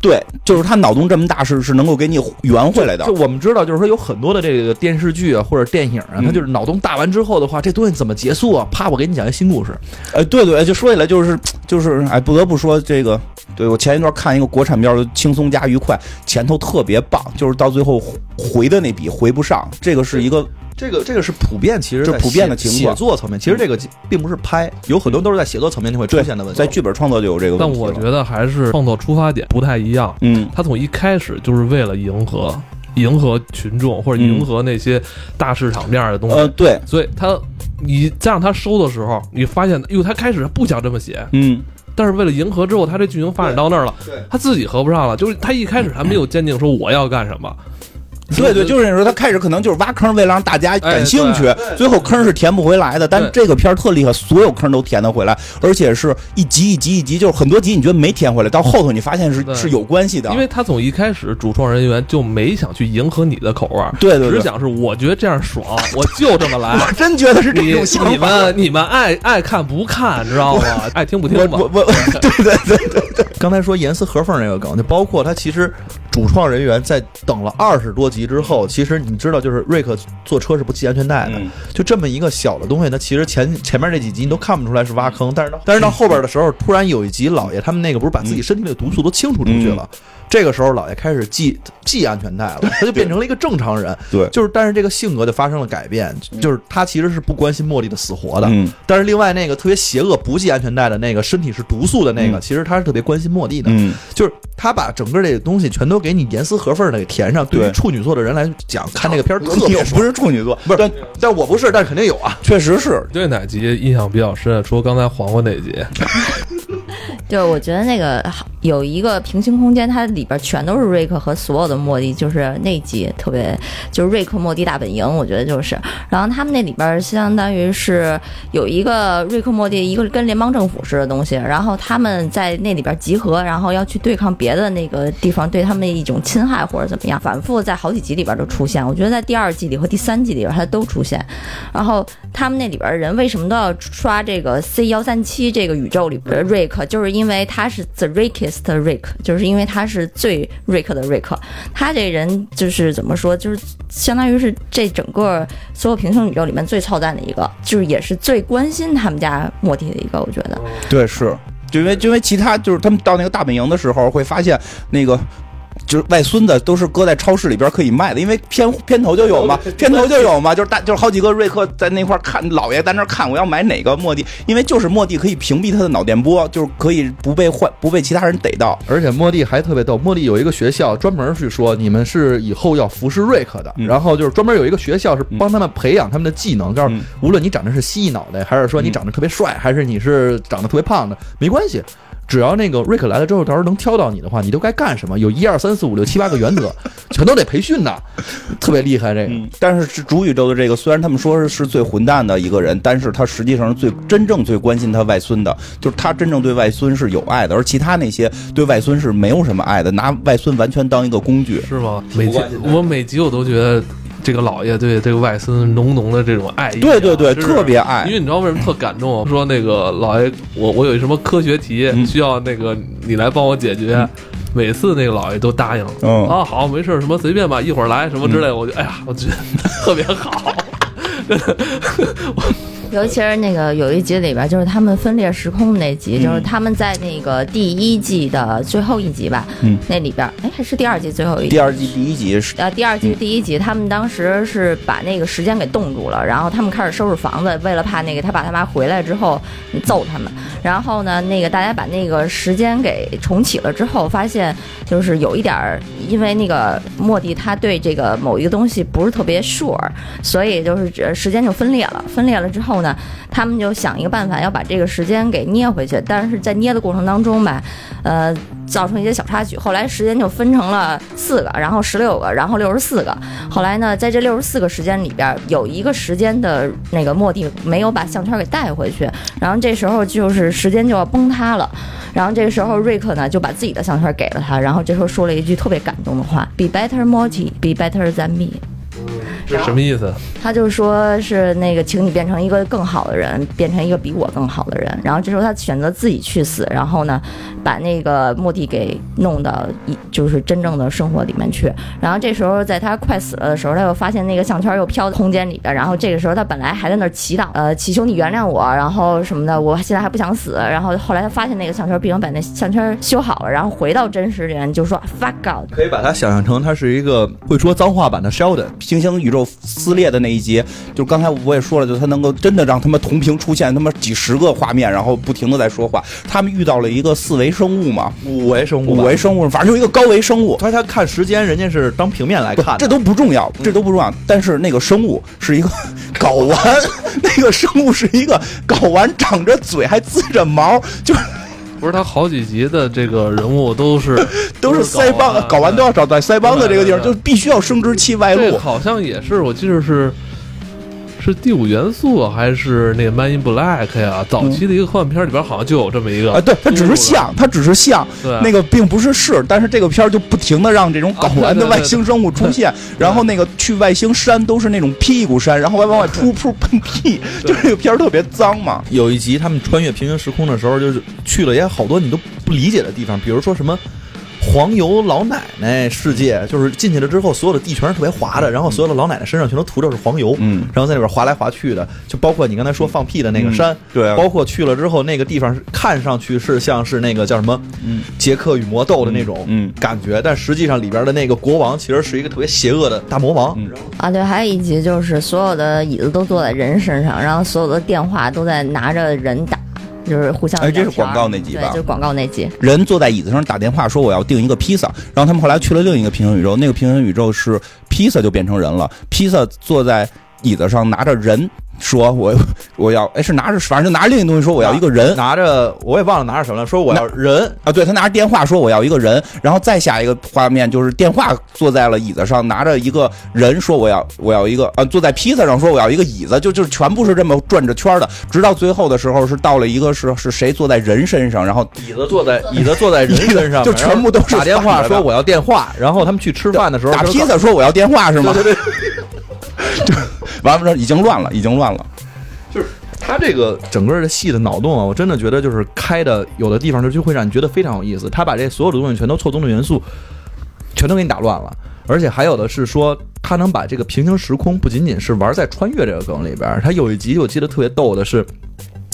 S7: 对，就是他脑洞这么大，是是能够给你圆回来的
S5: 就。我们知道，就是说有很多的这个电视剧啊或者电影啊，
S7: 嗯
S5: 它就是脑洞大完之后的话，这东西怎么结束啊？啪，我给你讲一新故事。
S7: 哎，对对，就说起来就是就是，哎，不得不说这个，对我前一段看一个国产片儿，轻松加愉快，前头特别棒，就是到最后回的那笔回不上，这个是一个
S5: 这个这个是普遍，其实在
S7: 这普遍的情况
S5: 写作层面，其实这个并不是拍，有很多都是在写作层面就会出现的问题。
S7: 在剧本创作就有这个问题。
S4: 但我觉得还是创作出发点不太一样。
S7: 嗯，
S4: 他从一开始就是为了迎合迎合群众或者迎合那些大市场面儿的东西，
S7: 呃，对，
S4: 所以他你再让他收的时候，你发现，哟，他开始不想这么写，
S7: 嗯，
S4: 但是为了迎合之后，他这剧情发展到那儿了，他自己合不上了，就是他一开始还没有坚定说我要干什么。
S7: 对对，就是说他开始可能就是挖坑，为了让大家感兴趣，
S4: 哎
S7: 最后坑是填不回来的。但这个片儿特厉害，所有坑都填得回来，而且是一集一集一集，就是很多集你觉得没填回来，到后头你发现是是有关系的。
S4: 因为他从一开始主创人员就没想去迎合你的口味儿，
S7: 对对对
S4: 只想是我觉得这样爽，我就这么来。
S7: 我真觉得是这
S4: 你
S7: 种想
S4: 你。们你们爱爱看不看，知道吗？爱听不听吧。
S7: 我我我，对对对对对，
S5: 刚才说严丝合缝那个梗，就包括他其实主创人员在等了二十多集之后，其实你知道，就是瑞克坐车是不系安全带的，
S7: 嗯。
S5: 就这么一个小的东西，那其实前前面这几集你都看不出来是挖坑，但是到但是到后边的时候，突然有一集老爷他们那个不是把自己身体里的毒素都清除出去了，这个时候老爷开始系系安全带了，他就变成了一个正常人，
S7: 对
S5: 就是但是这个性格就发生了改变，就是他其实是不关心茉莉的死活的，
S7: 嗯
S5: 但是另外那个特别邪恶不系安全带的那个身体是毒素的那个，
S7: 嗯
S5: 其实他是特别关心茉莉的，
S7: 嗯，
S5: 就是他把整个这个东西全都给你严丝合缝的给填上。对于处女座的人来讲，看这个片儿特别爽
S7: 不。是处女座，
S5: 不是
S7: 但，
S5: 但我不是，但是肯定有啊。
S7: 确实是。
S4: 对哪集印象比较深？除了刚才黄瓜那集，
S6: 就我觉得那个有一个平行空间，它里边全都是瑞克和所有的莫蒂，就是那集特别就是瑞克莫蒂大本营，我觉得就是。然后他们那里边相当于是有一个瑞克莫蒂一个跟联邦政府似的东西，然后他们在那里边集合，然后要去对抗别的那个地方对他们的一种侵害或者怎么样，反复在好几集里边都出现。我觉得在第二季里和第三季里边它都出现。然后他们那里边人为什么都要刷这个 C 幺三七这个宇宙里边的瑞克，就就是因为他是 the Rickest Rick，就是因为他是最 Rick 的 Rick。他这人就是怎么说，就是相当于是这整个所有平行宇宙里面最操蛋的一个，就是也是最关心他们家莫蒂的一个，我觉得。
S7: 对，是，就因为就因为其他就是他们到那个大本营的时候，会发现那个。就是外孙子都是搁在超市里边可以卖的，因为片片头就有嘛，片头就有嘛，就是大就是好几个瑞克在那块儿看，老爷在那儿看我要买哪个莫蒂，因为就是莫蒂可以屏蔽他的脑电波，就是可以不被坏不被其他人逮到。
S5: 而且莫蒂还特别逗，莫蒂有一个学校专门去说你们是以后要服侍瑞克的，
S7: 嗯
S5: 然后就是专门有一个学校是帮他们培养他们的技能，告诉
S7: 嗯
S5: 无论你长得是蜥蜴脑袋，还是说你长得特别帅，还是你是长得特别胖的，没关系。只要那个瑞克来了之后，到时候能挑到你的话，你都该干什么？有一二三四五六七八个原则，全都得培训的，特别厉害。这个、
S7: 嗯，但是是主宇宙的这个，虽然他们说是是最混蛋的一个人，但是他实际上是最真正最关心他外孙的，就是他真正对外孙是有爱的，而其他那些对外孙是没有什么爱的，拿外孙完全当一个工具。
S4: 是吗？每集我每集我都觉得这个老爷对这个外孙浓浓的这种爱意啊，
S7: 对对对，
S4: 是
S7: 特别爱
S4: 因。为你知道为什么特感动？说那个老爷，我我有一什么科学题
S7: 嗯
S4: 需要那个你来帮我解决。每次那个老爷都答应，
S7: 嗯
S4: 啊好没事什么随便吧，一会儿来什么之类的，我就哎呀，我觉得特别好。
S6: 尤其是那个有一集里边，就是他们分裂时空那集，就是他们在那个第一季的最后一集吧，
S7: 嗯
S6: 那里边，哎，还是第二季最后一集
S7: 第。二季第一集是
S6: 呃，第二季第一集，他们当时是把那个时间给冻住了，然后他们开始收拾房子，为了怕那个他爸他妈回来之后揍他们。然后呢，那个大家把那个时间给重启了之后，发现就是有一点儿，因为那个莫蒂他对这个某一个东西不是特别 sure，所以就是呃时间就分裂了。分裂了之后后呢，他们就想一个办法要把这个时间给捏回去，但是在捏的过程当中吧，呃，造成一些小插曲。后来时间就分成了四个，然后十六个，然后六十四个。后来呢，在这六十四个时间里边，有一个时间的那个莫蒂没有把项圈给带回去，然后这时候就是时间就要崩塌了。然后这时候瑞克呢就把自己的项圈给了他，然后这时候说了一句特别感动的话：“Be better, Morty. Be better than me。”
S4: 这什么意思？
S6: 他就说是那个，请你变成一个更好的人，变成一个比我更好的人。然后这时候他选择自己去死，然后呢，把那个莫蒂给弄到一就是真正的生活里面去。然后这时候在他快死了的时候，他又发现那个项圈又飘在空间里边。然后这个时候他本来还在那儿祈祷，呃，祈求你原谅我，然后什么的，我现在还不想死。然后后来他发现那个项圈，并且把那项圈修好了，然后回到真实人，就说 fuck God。
S5: 可以把它想象成他是一个会说脏话版的 Sheldon。
S7: 平行宇宙撕裂的那一集，就刚才我也说了，就他能够真的让他们同屏出现他妈几十个画面，然后不停的在说话。他们遇到了一个四维生物嘛，
S5: 五维生物，
S7: 五维生物，反正就一个高维生物。
S5: 他他看时间，人家是当平面来看，
S7: 这都不重要，这都不重要。但是那个生物是一个睾丸，那个生物是一个睾丸，长着嘴还滋着毛，就是
S4: 不是他好几集的这个人物都是
S7: 都是腮帮搞完都要找在腮帮子这个地方，就必须要生殖器外露。
S4: 好像也是，我记得是是第五元素还是那个《Man in Black》呀？早期的一个科幻片里边好像就有这么一个
S7: 啊，对，它只是像，它只是像，
S4: 对
S7: 那个并不是是，但是这个片儿就不停的让这种睾丸的外星生物出现，然后那个去外星山都是那种屁股山，然后还往外噗噗喷屁，就这个片儿特别脏嘛。
S5: 有一集他们穿越平行时空的时候，就是去了也好多你都不理解的地方，比如说什么。黄油老奶奶世界就是进去了之后，所有的地全是特别滑的，然后所有的老奶奶身上全都涂着是黄油，
S7: 嗯。
S5: 然后在里边滑来滑去的，就包括你刚才说放屁的那个山，
S7: 对啊。
S5: 包括去了之后那个地方看上去是像是那个叫什么，
S7: 嗯。
S5: 杰克与魔豆的那种
S7: 嗯。嗯。
S5: 感觉，但实际上里边的那个国王其实是一个特别邪恶的大魔王，
S7: 嗯。
S6: 啊，对，还有一集就是所有的椅子都坐在人身上，然后所有的电话都在拿着人打，就是互相
S7: 哎这是广告那集吧
S6: 对，就是广告那集。
S7: 人坐在椅子上打电话说我要订一个披萨，然后他们后来去了另一个平行宇宙，那个平行宇宙是披萨就变成人了，披萨坐在椅子上拿着人说我我要哎是拿着反正就拿着另一东西说我要一个人。
S5: 拿着我也忘了拿着什么了，说我要人，
S7: 啊，对他拿着电话说我要一个人，然后再下一个画面就是电话坐在了椅子上，拿着一个人说我要我要一个啊，坐在披萨上说我要一个椅子，就就全部是这么转着圈的，直到最后的时候是到了一个是是谁坐在人身上，然后
S5: 椅子坐在椅子坐在人身上，
S7: 就全部都是
S5: 打电话说我要电话，然后他们去吃饭的时候
S7: 打披萨说我要电话是吗？对对对，就完了，已经乱了，已经乱了。
S5: 就是他这个整个的戏的脑洞啊，我真的觉得就是开的，有的地方就就会让你觉得非常有意思。他把这所有的东西全都错综的元素，全都给你打乱了。而且还有的是说，他能把这个平行时空不仅仅是玩在穿越这个梗里边，他有一集我记得特别逗的是，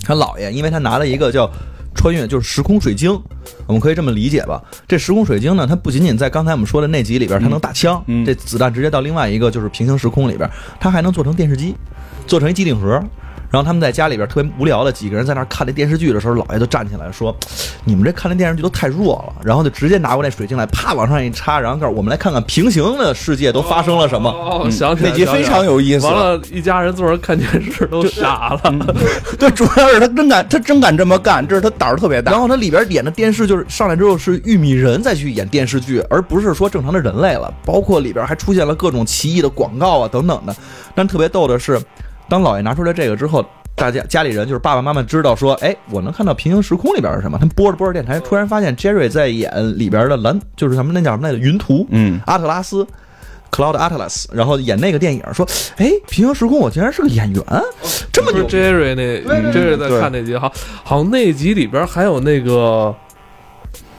S5: 他姥爷因为他拿了一个叫穿越，就是时空水晶，我们可以这么理解吧。这时空水晶呢，它不仅仅在刚才我们说的那集里边，它能打枪，
S7: 嗯
S5: 这子弹直接到另外一个就是平行时空里边，它还能做成电视机，做成一机顶盒。然后他们在家里边特别无聊的几个人在那看那电视剧的时候，姥爷就站起来说：“你们这看那电视剧都太弱了。”然后就直接拿过那水晶来，啪往上一插，然后告诉我们来看看平行的世界都发生了什么。
S4: 哦，想起来
S7: 那集非常有意思
S4: 完了，一家人坐着看电视都傻了。
S7: 对，主要是他真敢，他真敢这么干，这是他胆儿特别大。
S5: 然后他里边演的电视就是上来之后是玉米人再去演电视剧，而不是说正常的人类了。包括里边还出现了各种奇异的广告啊等等的。但特别逗的是，当姥爷拿出来这个之后，大家家里人就是爸爸妈妈知道说，哎，我能看到平行时空里边是什么。他们播着播着电台，突然发现 Jerry 在演里边的蓝，就是什么那叫什么来着？云图，
S7: 嗯
S5: 阿特拉斯。Cloud Atlas，然后演那个电影，说，哎，平行时空，我竟然是个演员，这么牛
S4: ！Jerry 那 Jerry 在看那集，好，好像那集里边还有那个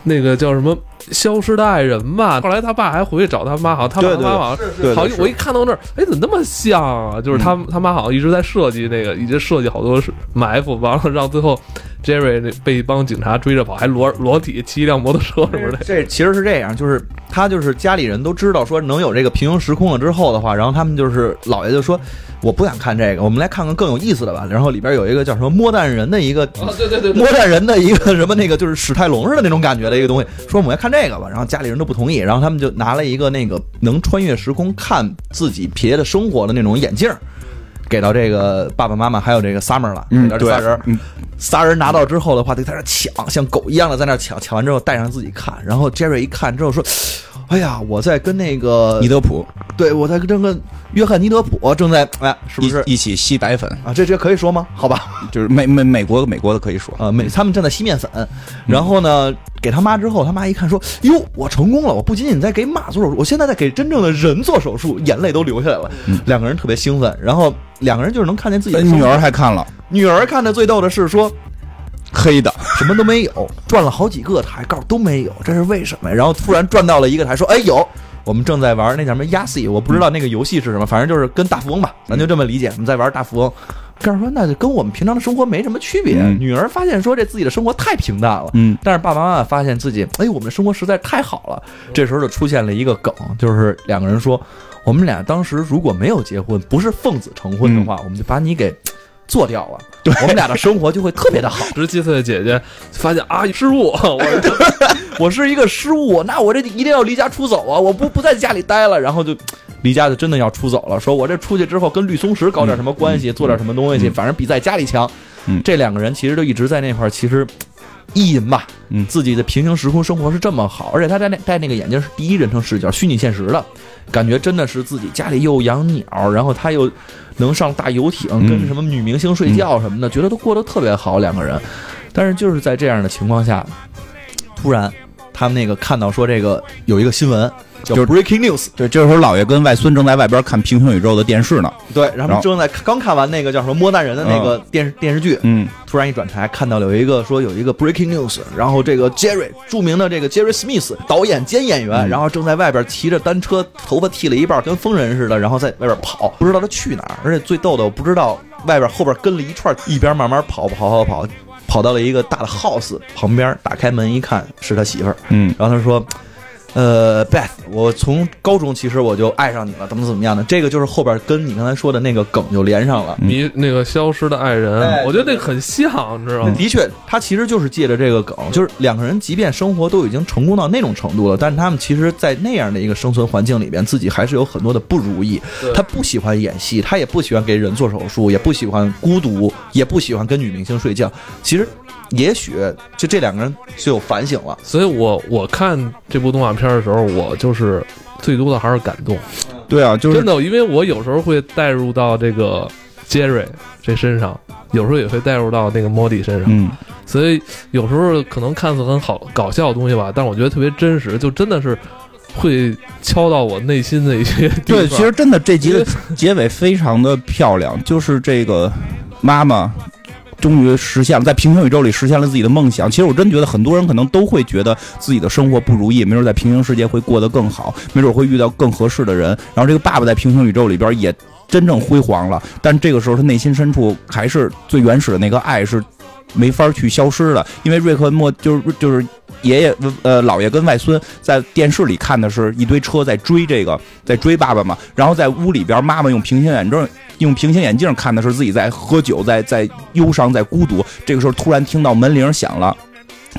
S4: 那个叫什么消失的爱人吧。后来他爸还回去找他妈，好像他妈好像好像我一看到那儿，哎，怎么那么像啊？就是他他妈好像一直在设计那个，一直设计好多埋伏，完了让最后 Jerry 那被一帮警察追着跑，还裸裸体骑一辆摩托车什么的。
S5: 这其实是这样，就是他就是家里人都知道说能有这个平行时空了之后的话，然后他们就是姥爷就说我不想看这个，我们来看看更有意思的吧。然后里边有一个叫什么摸蛋人的一个。
S4: 啊，对对对对
S5: 摸蛋人的一个什么那个就是史泰龙似的那种感觉的一个东西，说我们来看这个吧，然后家里人都不同意，然后他们就拿了一个那个能穿越时空看自己别的生活的那种眼镜儿，给到这个爸爸妈妈还有这个 Summer 了，
S7: 嗯
S5: 给到这仨人，
S7: 嗯。
S5: 仨人拿到之后的话，就在那抢，像狗一样的在那抢，抢完之后带上自己看，然后 Jerry 一看之后说：“哎呀，我在跟那个
S7: 尼德普
S5: 对我在跟个约翰尼德普正在哎，是不是
S7: 一一起吸白粉，
S5: 啊？这这可以说吗？好吧，
S7: 就是美美美国美国的可以说，
S5: 啊，美他们正在吸面粉，然后呢，给他妈之后，他妈一看说：“哟，我成功了！我不仅仅在给马做手术，我现在在给真正的人做手术，眼泪都流下来了。两个人特别兴奋，然后两个人就是能看见自己的
S7: 呃女儿还看了
S5: 女儿看的最逗的是说
S7: 黑的，
S5: 什么都没有，转了好几个台，告诉都没有，这是为什么？然后突然转到了一个台，说：“哎有。”我们正在玩那叫什么亚 C，我不知道那个游戏是什么，反正就是跟大富翁吧，咱就这么理解。我们在玩大富翁，告诉说那就跟我们平常的生活没什么区别。
S7: 嗯
S5: 女儿发现说这自己的生活太平淡了，
S7: 嗯
S5: 但是爸爸妈妈发现自己，哎，我们的生活实在太好了。这时候就出现了一个梗，就是两个人说，我们俩当时如果没有结婚，不是奉子成婚的话，我们就把你给做掉了，我们俩的生活就会特别的好。
S4: 十七岁的姐姐发现啊，失误，我
S5: 我是一个失误，那我这一定要离家出走啊！我不不在家里待了，然后就离家就真的要出走了。说我这出去之后跟绿松石搞点什么关系，做点什么东西，反正比在家里强。
S7: 嗯
S5: 这两个人其实就一直在那块儿，其实意淫吧，
S7: 嗯。
S5: 自己的平行时空生活是这么好，而且他戴那戴那个眼镜是第一人称视角，虚拟现实的，感觉真的是自己家里又养鸟，然后他又能上大游艇，
S7: 嗯。
S5: 跟什么女明星睡觉什么的，觉得都过得特别好两个人。但是就是在这样的情况下，突然他们那个看到说这个有一个新闻叫 breaking news，
S7: 对，这时候姥爷跟外孙正在外边看平行宇宙的电视呢，
S5: 对，然后正在刚看完那个叫什么摸蛋人的那个电视电视剧，
S7: 嗯。
S5: 突然一转台看到有一个说有一个 breaking news，然后这个 Jerry 著名的这个 Jerry Smith 导演兼演员，
S7: 嗯。
S5: 然后正在外边骑着单车，头发剃了一半，跟疯人似的，然后在外边跑，不知道他去哪儿，而且最逗的我不知道外边后边跟了一串，一边慢慢跑跑跑跑，跑到了一个大的 house 旁边，打开门一看是他媳妇儿，
S7: 嗯
S5: 然后他说。呃，Beth，我从高中其实我就爱上你了，怎么怎么样的？这个就是后边跟你刚才说的那个梗就连上了。
S4: 迷那个消失的爱人，
S5: 哎
S4: 我觉得那个很像，你知道吗？
S5: 的确，他其实就是借着这个梗，就是两个人即便生活都已经成功到那种程度了，但是他们其实，在那样的一个生存环境里边，自己还是有很多的不如意。他不喜欢演戏，他也不喜欢给人做手术，也不喜欢孤独，也不喜欢跟女明星睡觉。其实，也许就这两个人就有反省了。
S4: 所以我我看这部动画片的时候，我就是最多的还是感动，
S7: 对啊，就是
S4: 真的，因为我有时候会带入到这个杰瑞这身上，有时候也会带入到那个莫蒂身上，
S7: 嗯。
S4: 所以有时候可能看似很好搞笑的东西吧，但我觉得特别真实，就真的是会敲到我内心的一些地
S7: 对，其实真的这集的结尾非常的漂亮，就是这个妈妈终于实现了在平行宇宙里实现了自己的梦想。其实我真觉得很多人可能都会觉得自己的生活不如意，没准在平行世界会过得更好，没准会遇到更合适的人。然后这个爸爸在平行宇宙里边也真正辉煌了，但这个时候他内心深处还是最原始的那个爱是没法去消失了，因为瑞克莫就是就是爷爷呃姥爷跟外孙在电视里看的是一堆车在追这个在追爸爸嘛，然后在屋里边妈妈用平行眼镜用平行眼镜看的是自己在喝酒在在忧伤在孤独，这个时候突然听到门铃响了。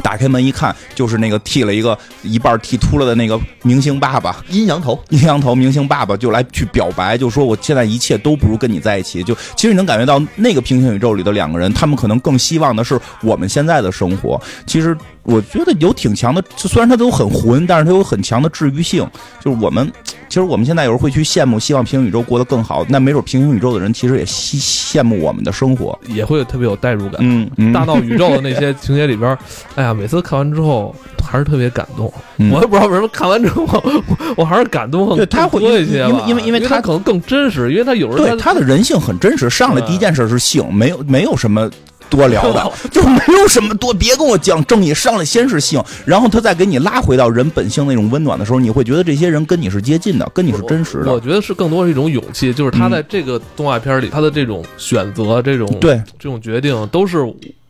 S7: 打开门一看，就是那个剃了一个一半剃秃了的那个明星爸爸，
S5: 阴阳头，
S7: 阴阳头明星爸爸就来去表白，就说我现在一切都不如跟你在一起。就其实你能感觉到那个平行宇宙里的两个人，他们可能更希望的是我们现在的生活。其实我觉得有挺强的，虽然它都很混，但是它有很强的治愈性。就是我们其实我们现在有时候会去羡慕，希望平行宇宙过得更好。那没准平行宇宙的人其实也羡羡慕我们的生活。
S4: 也会特别有代入感。
S7: 嗯，嗯
S4: 大闹宇宙的那些情节里边儿，哎呀，每次看完之后还是特别感动。
S7: 嗯
S4: 我也不知道为什么看完之后，我 我还是感动
S7: 对他会
S4: 多一些吧
S7: 因为因为因为他
S4: 他可能更真实，因为他有时候
S7: 对他的人性很真实，上来第一件事是性，没有没有什么。多聊的，就没有什么多，别跟我讲正义，上来先是性，然后他再给你拉回到人本性那种温暖的时候，你会觉得这些人跟你是接近的，跟你是真实的。
S4: 我觉得是更多是一种勇气，就是他在这个动画片里，他的这种选择、这种
S7: 对
S4: 这种决定，都是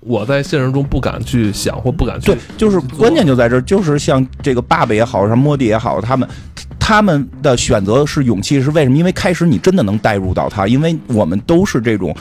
S4: 我在现实中不敢去想或不敢去
S7: 对，就是关键就在这儿，就是像这个爸爸也好，像莫蒂也好，他们他们的选择是勇气，是为什么？因为开始你真的能带入到他，因为我们都是这种。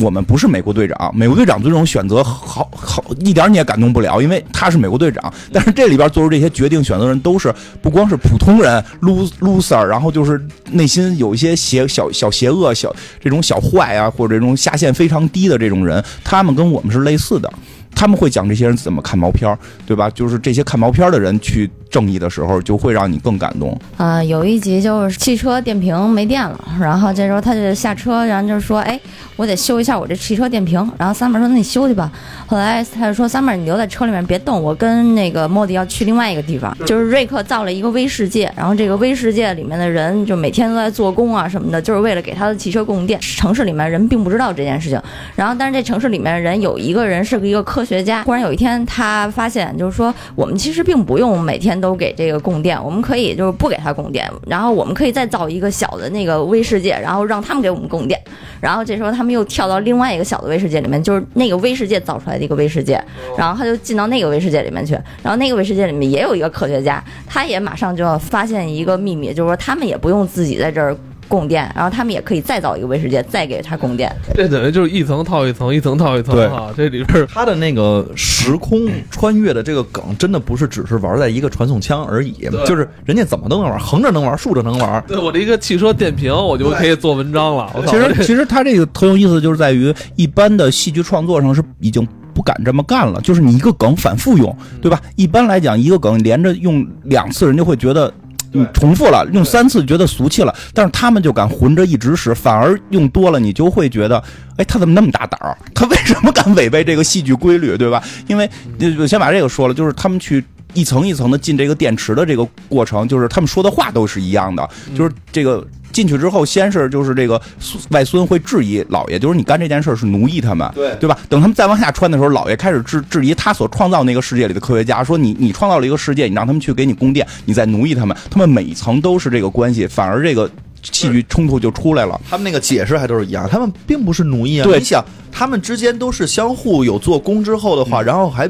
S7: 我们不是美国队长，美国队长这种选择好好一点你也感动不了，因为他是美国队长。但是这里边做出这些决定选择人都是不光是普通人，lose loser，然后就是内心有一些邪小小邪恶、小这种小坏啊，或者这种下限非常低的这种人，他们跟我们是类似的。他们会讲这些人怎么看毛片儿，对吧？就是这些看毛片儿的人去正义的时候，就会让你更感动。
S6: 呃，有一集就是汽车电瓶没电了，然后这时候他就下车，然后就说：“哎，我得修一下我这汽车电瓶。”然后 Summer 说：“那你修去吧。”后来他就说：“Summer，你留在车里面别动，我跟那个莫迪要去另外一个地方，就是瑞克造了一个微世界，然后这个微世界里面的人就每天都在做工啊什么的，就是为了给他的汽车供电。城市里面人并不知道这件事情，然后但是这城市里面人有一个人是个一个科学家，忽然有一天他发现，就是说我们其实并不用每天都给这个供电，我们可以就是不给他供电，然后我们可以再造一个小的那个微世界，然后让他们给我们供电。然后这时候他们又跳到另外一个小的微世界里面，就是那个微世界造出来的一个微世界，然后他就进到那个微世界里面去，然后那个微世界里面也有一个科学家，他也马上就要发现一个秘密，就是说他们也不用自己在这儿。供电，然后他们也可以再造一个微世界，再给它供电。
S4: 这等于就是一层套一层，一层套一层
S7: 对
S4: 啊！这里边儿
S5: 他的那个时空穿越的这个梗，真的不是只是玩在一个传送枪而已，就是人家怎么都能玩，横着能玩，竖着能玩。
S4: 对我的一个汽车电瓶，我就可以做文章了。
S7: 其实其实它这个很有意思，就是在于一般的戏剧创作上是已经不敢这么干了，就是你一个梗反复用，对吧？一般来讲，一个梗连着用两次，人就会觉得。你重复了，用三次觉得俗气了，但是他们就敢混着一直使，反而用多了，你就会觉得，哎，他怎么那么大胆儿？他为什么敢违背这个戏剧规律，对吧？因为就先把这个说了，就是他们去一层一层的进这个电池的这个过程，就是他们说的话都是一样的，就是这个进去之后，先是就是这个外孙会质疑老爷，就是你干这件事儿是奴役他们，
S5: 对
S7: 对吧？等他们再往下穿的时候，老爷开始质质疑他所创造那个世界里的科学家，说你你创造了一个世界，你让他们去给你供电，你在奴役他们，他们每一层都是这个关系，反而这个戏剧冲突就出来了。
S5: 他们那个解释还都是一样，他们并不是奴役啊。你想，他们之间都是相互有做工之后的话，然后还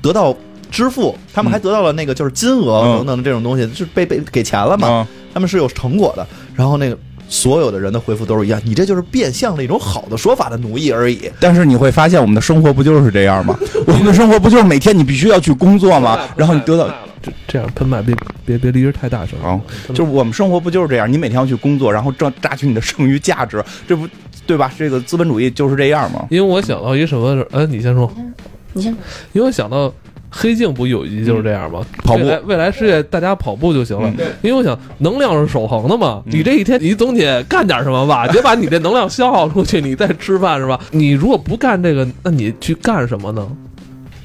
S5: 得到支付，他们还得到了那个就是金额
S7: 嗯
S5: 等等的这种东西，就是被被给钱了嘛，
S7: 啊
S5: 他们是有成果的。然后那个所有的人的回复都是一样，你这就是变相的一种好的说法的奴役而已。
S7: 但是你会发现，我们的生活不就是这样吗？我们的生活不就是每天你必须要去工作吗？然后你得到
S4: 这这样喷麦别别别离着太大声
S7: 啊，就是我们生活不就是这样？你每天要去工作，然后赚榨取你的剩余价值，这不对吧？这个资本主义就是这样吗。
S4: 因为我想到一什么，呃，你先说，
S6: 你先，
S4: 因为我想到。黑镜不有一集就是这样吗？
S7: 跑步
S4: 未来未来世界大家跑步就行了，因为我想能量是守恒的嘛。你这一天你总得干点什么吧，别把你这能量消耗出去，你再吃饭是吧？你如果不干这个，那你去干什么呢？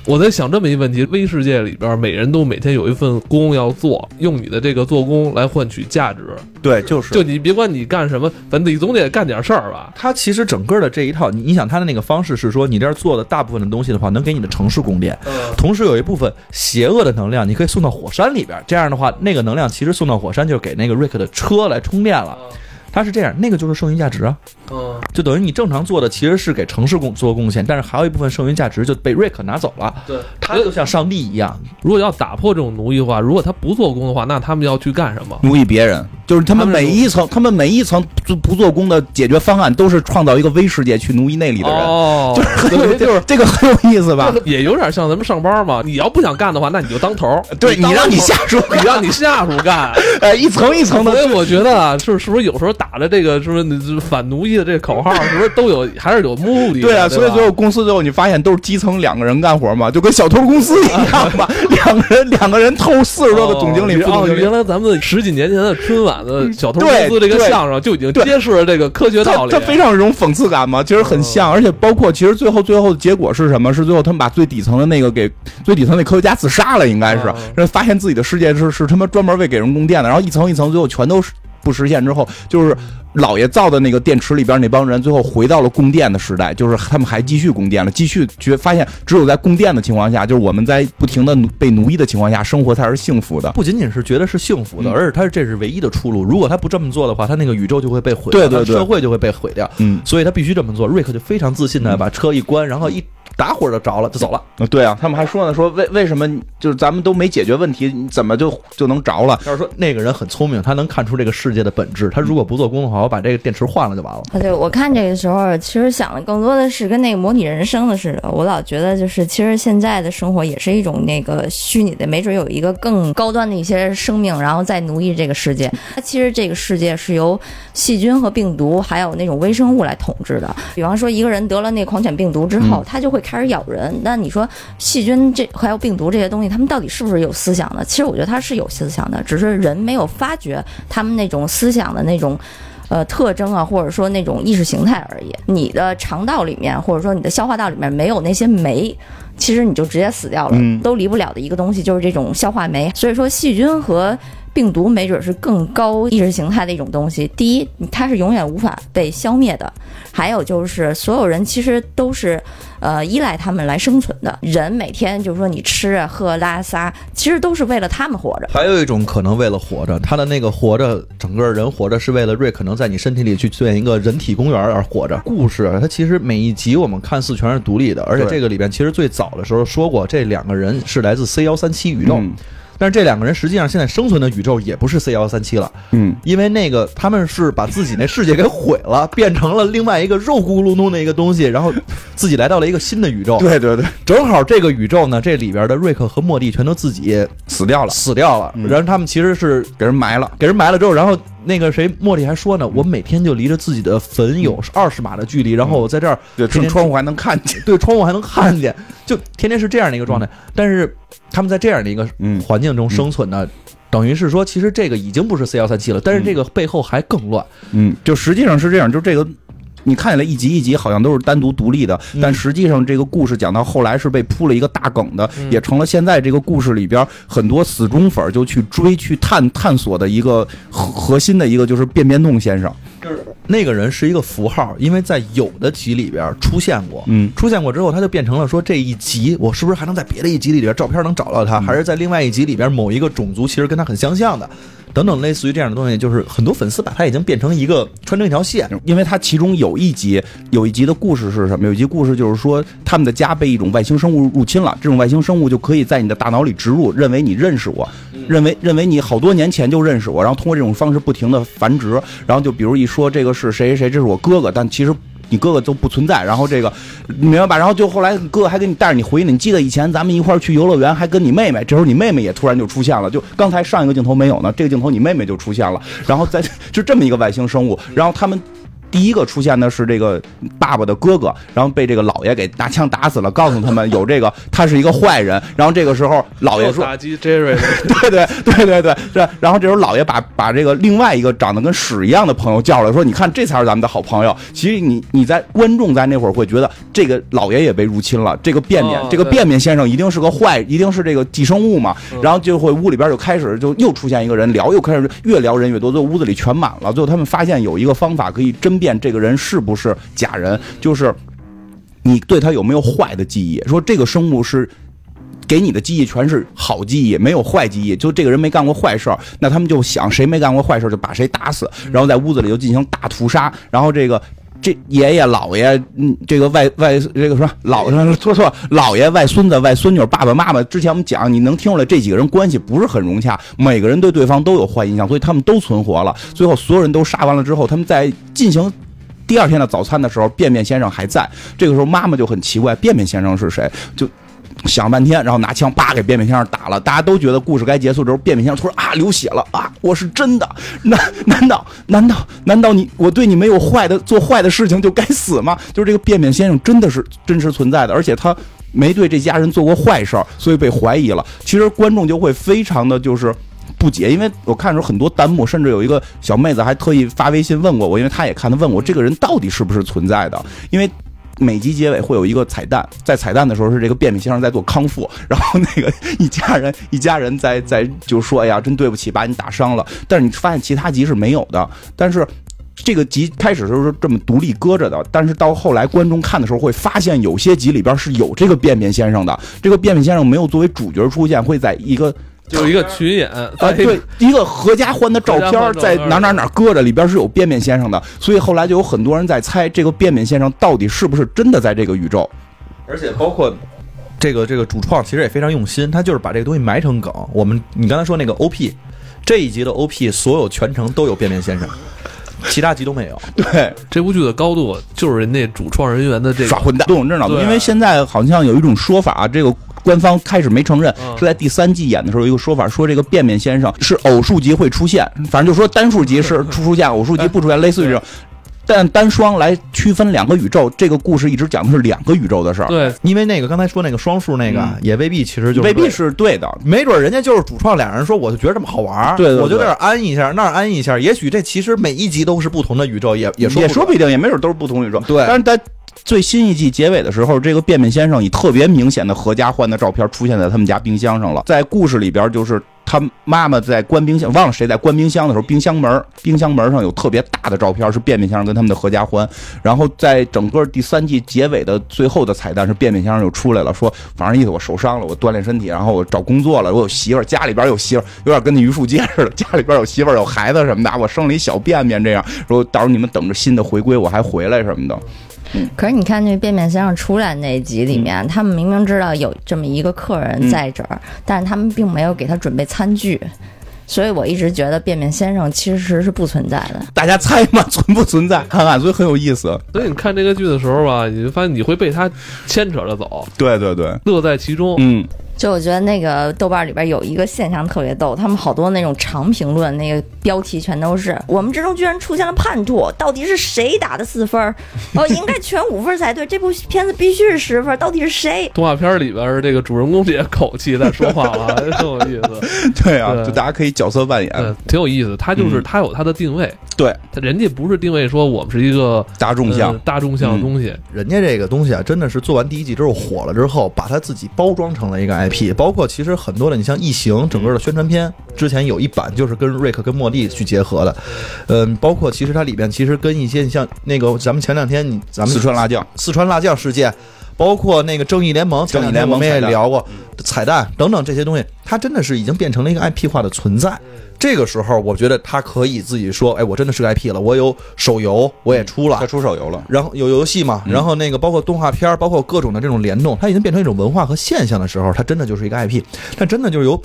S4: 我在想这么一个问题：微世界里边，每人都每天有一份工要做，用你的这个做工来换取价值。
S7: 对，就是
S4: 就你别管你干什么，反正你总得干点事儿吧。
S5: 他其实整个的这一套，你你想他的那个方式是说，你这儿做的大部分的东西的话，能给你的城市供电，同时有一部分邪恶的能量，你可以送到火山里边。这样的话，那个能量其实送到火山就是给那个瑞克的车来充电了。它是这样，那个就是剩余价值啊，
S4: 嗯，
S5: 就等于你正常做的其实是给城市贡做贡献，但是还有一部分剩余价值就被瑞克拿走了。
S4: 对，
S5: 他就像上帝一样，
S4: 如果要打破这种奴役的话，如果他不做工的话，那他们要去干什么？
S7: 奴役别人，就是他们每一层，他们每一层就不做工的解决方案都是创造一个微世界去奴役那里的人，
S4: 哦，
S7: 就是很有
S4: 对 就是
S7: 这个很有意思吧？
S4: 也有点像咱们上班嘛。你要不想干的话，那你就当头。
S7: 对你让你下属
S4: 你让你下属干。
S7: 哎，一层一层的
S4: 所以我觉得啊，是是不是有时候打的这个是不是反奴役的这个口号，是不是都有还是有目的的？
S7: 对啊，
S4: 吧
S7: 所以最后公司最后你发现都是基层两个人干活嘛，就跟小偷公司一样嘛，两个人两个人偷四十多个总经理、副
S4: 哦，原。来咱们十几年前的春晚的小偷公司这个相声就已经揭示了这个科学道理。
S7: 它它非常有种讽刺感嘛，其实很像，而且包括其实最后最后的结果是什么？是最后他们把最底层的那个给最底层那科学家自杀了，应该是
S4: 嗯，
S7: 然后发现自己的世界是是他妈专门为给人供电的，然后一层一层最后全都是不实现之后，就是老爷造的那个电池里边那帮人最后回到了供电的时代，就是他们还继续供电了，继续觉发现只有在供电的情况下，就是我们在不停的被奴役的情况下，生活才是幸福的。
S5: 不仅仅是觉得是幸福的，
S7: 嗯
S5: 而且他这是唯一的出路。如果他不这么做的话，他那个宇宙就会被毁掉，
S7: 对对对
S5: 社会就会被毁掉。
S7: 嗯，
S5: 所以他必须这么做。瑞克就非常自信的把车一关，然后一打火就着了，就走了。
S7: 呃对啊，他们还说呢，说为为什么就是咱们都没解决问题，你怎么就就能着了？
S5: 要是说那个人很聪明，他能看出这个世界的本质。他如果不做工的话，我把这个电池换了就完了。
S6: 啊，对，我看这个时候，其实想的更多的是跟那个模拟人生的似的。我老觉得，就是其实现在的生活也是一种那个虚拟的，没准有一个更高端的一些生命，然后再奴役这个世界。它其实这个世界是由细菌和病毒，还有那种微生物来统治的。比方说，一个人得了那狂犬病毒之后，他就会开始咬人。那你说细菌这还有病毒这些东西，他们到底是不是有思想的？其实我觉得它是有思想的，只是人没有发觉他们那种思想的那种。呃，特征啊，或者说那种意识形态而已。你的肠道里面，或者说你的消化道里面没有那些酶，其实你就直接死掉了。
S7: 嗯
S6: 都离不了的一个东西就是这种消化酶。所以说，细菌和病毒没准是更高意识形态的一种东西。第一，它是永远无法被消灭的；还有就是，所有人其实都是呃依赖他们来生存的。人每天就是说你吃啊、喝、拉撒，其实都是为了他们活着。
S5: 还有一种可能，为了活着，他的那个活着，整个人活着是为了瑞可能在你身体里去建一个人体公园而活着。故事啊它其实每一集我们看似全是独立的，而且这个里边其实最早的时候说过，这两个人是来自 C 幺三七宇宙。
S7: 嗯
S5: 但是这两个人实际上现在生存的宇宙也不是 C 幺三七了，
S7: 嗯，
S5: 因为那个他们是把自己那世界给毁了，变成了另外一个肉咕噜噜的一个东西，然后自己来到了一个新的宇宙。
S7: 对对对，
S5: 正好这个宇宙呢，这里边的瑞克和莫蒂全都自己
S7: 死掉了，
S5: 死掉了，
S7: 嗯
S5: 然后他们其实是
S7: 给人埋了。
S5: 给人埋了之后，然后那个谁茉莉还说呢，我每天就离着自己的坟有二十码的距离，然后我在这儿
S7: 对，窗户还能看见。
S5: 对窗户还能看见，就天天是这样的一个状态。但是他们在这样的一个
S7: 嗯
S5: 环境中生存呢，等于是说，其实这个已经不是 C 幺三七了，但是这个背后还更乱。
S7: 嗯，就实际上是这样，就这个。你看起来一集一集好像都是单独独立的，
S5: 嗯。
S7: 但实际上这个故事讲到后来是被铺了一个大梗的，
S5: 嗯。
S7: 也成了现在这个故事里边很多死忠粉就去追、去探探索的一个核核心的一个就是变变动先生。
S5: 就是那个人是一个符号，因为在有的集里边出现过，
S7: 嗯。
S5: 出现过之后，他就变成了说这一集我是不是还能在别的一集里边照片能找到他，还是在另外一集里边某一个种族其实跟他很相像的，等等类似于这样的东西，就是很多粉丝把它已经变成一个穿成一条线，
S7: 因为它其中有一集，有一集的故事是什么？有一集故事就是说，他们的家被一种外星生物入侵了，这种外星生物就可以在你的大脑里植入，认为你认识我，认为认为你好多年前就认识我，然后通过这种方式不停的繁殖，然后就比如一说这个是谁谁谁，这是我哥哥，但其实。你哥哥都不存在，然后这个你明白吧？然后就后来哥哥还给你带着你回忆呢，你记得以前咱们一块儿去游乐园，还跟你妹妹，这时候你妹妹也突然就出现了，就刚才上一个镜头没有呢，这个镜头你妹妹就出现了，然后在就这么一个外星生物，然后他们第一个出现的是这个爸爸的哥哥，然后被这个老爷给拿枪打死了，告诉他们有这个他是一个坏人。然后这个时候老爷说
S4: 打击 Jerry 的
S7: 对对对对对，是。然后这时候老爷把把这个另外一个长得跟屎一样的朋友叫来，说：“你看，这才是咱们的好朋友。”其实你你在观众在那会儿会觉得这个老爷也被入侵了，这个便便、
S4: 哦
S7: 这个便便先生一定是个坏，一定是这个寄生物嘛。然后就会屋里边就开始就又出现一个人聊，又开始越聊人越多，最后屋子里全满了。最后他们发现有一个方法可以甄辨这个人是不是假人，就是你对他有没有坏的记忆，说这个生物是。给你的记忆全是好记忆，没有坏记忆。就这个人没干过坏事，那他们就想谁没干过坏事就把谁打死，然后在屋子里就进行大屠杀。然后这个这爷爷姥爷，嗯，这个外外这个说老错错，姥爷外孙子外孙女爸爸妈妈，之前我们讲，你能听出来这几个人关系不是很融洽，每个人对对方都有坏印象，所以他们都存活了。最后所有人都杀完了之后，他们在进行。第二天的早餐的时候，便便先生还在。这个时候，妈妈就很奇怪，便便先生是谁？就想半天，然后拿枪叭给便便先生打了。大家都觉得故事该结束的时候，便便先生突然啊流血了啊！我是真的，难难道难道难道你我对你没有坏的做坏的事情就该死吗？就是这个便便先生真的是真实存在的，而且他没对这家人做过坏事儿，所以被怀疑了。其实观众就会非常的就是。不解，因为我看的时候很多弹幕，甚至有一个小妹子还特意发微信问过我，因为她也看，她问我这个人到底是不是存在的？因为每集结尾会有一个彩蛋，在彩蛋的时候是这个便秘先生在做康复，然后那个一家人一家人在在就说哎呀真对不起把你打伤了，但是你发现其他集是没有的，但是。这个集开始的时候是这么独立搁着的，但是到后来观众看的时候会发现，有些集里边是有这个便便先生的。这个便便先生没有作为主角出现，会在一个
S4: 就一个群演，
S7: 啊，对，一个合家欢的照片在哪哪哪搁着，里边是有便便先生的，所以后来就有很多人在猜这个便便先生到底是不是真的在这个宇宙。
S5: 而且包括这个这个主创其实也非常用心，他就是把这个东西埋成梗。我们你刚才说那个 OP 这一集的 OP，所有全程都有便便先生，其他集都没有。
S7: 对，
S4: 这部剧的高度就是人家主创人员的这个
S7: 耍混蛋，动这脑子，因为现在好像有一种说法啊，这个。官方开始没承认，
S4: 嗯。
S7: 是在第三季演的时候有一个说法，说这个便便先生是偶数集会出现，反正就说单数集是 出出现，偶数集不出现，类似于这种。但单双来区分两个宇宙，这个故事一直讲的是两个宇宙的事儿，
S4: 对，
S5: 因为那个刚才说那个双数那个
S7: 嗯。
S5: 也未必，其实就是
S7: 未必是对的。
S5: 没准人家就是主创俩人说，我就觉得这么好玩儿，
S7: 对对对。
S5: 我就在这儿安一下，那儿安一下，也许这其实每一集都是不同的宇宙，也也说不准。
S7: 也说不一定，也没准都是不同宇宙。
S5: 对。
S7: 但是在最新一季结尾的时候，这个便便先生以特别明显的合家欢的照片出现在他们家冰箱上了。在故事里边，就是他妈妈在关冰箱，忘了谁在关冰箱的时候，冰箱门冰箱门上有特别大的照片，是便便先生跟他们的合家欢。然后在整个第三季结尾的最后的彩蛋是便便先生又出来了，说反正意思我受伤了，我锻炼身体，然后我找工作了，我有媳妇，家里边有媳妇，有点跟那榆树街似的，家里边有媳妇有孩子什么的，我生了一小便便这样，说到时候你们等着新的回归，我还回来什么的。
S6: 可是你看那便便先生出来那集里面，他们明明知道有这么一个客人在这儿，但是他们并没有给他准备餐具，所以我一直觉得便便先生其实是不存在的。
S7: 大家猜嘛，存不存在？看看，所以很有意思。
S4: 所以你看这个剧的时候吧，你就发现你会被他牵扯着走，
S7: 对对对，
S4: 乐在其中。
S7: 嗯，
S6: 就我觉得那个豆瓣里边有一个现象特别逗，他们好多那种长评论，那个标题全都是“我们之中居然出现了叛徒，到底是谁打的四分儿？哦，应该全五分才对，这部片子必须是十分，到底是谁？”
S4: 动画片里边这个主人公这些口气在说话了，挺有意思，
S7: 对啊，
S4: 对
S7: 就大家可以角色扮演。
S4: 挺有意思。他就是
S7: 嗯
S4: 他有他的定位，
S7: 对，
S4: 他人家不是定位说我们是一个
S7: 大众向
S4: 呃大众向的东西，
S5: 人家这个东西啊，真的是做完第一季之后火了之后，把他自己包装成了一个 IP。包括其实很多的，你像《异形》整个的宣传片，之前有一版就是跟瑞克跟莫蒂去结合的。嗯，包括其实它里边其实跟一些你像那个咱们前两天你咱们
S7: 四川辣酱，
S5: 四川辣酱事件，包括那个正义联盟，
S7: 正义联盟
S5: 我们也聊过彩蛋等等这些东西，它真的是已经变成了一个 IP 化的存在。这个时候，我觉得他可以自己说，哎，我真的是个 IP 了，我有手游，我也出了
S7: 他，出手游了。
S5: 然后有游戏嘛，
S7: 嗯
S5: 然后那个包括动画片儿，包括各种的这种联动，它已经变成一种文化和现象的时候，它真的就是一个 IP。但真的就是有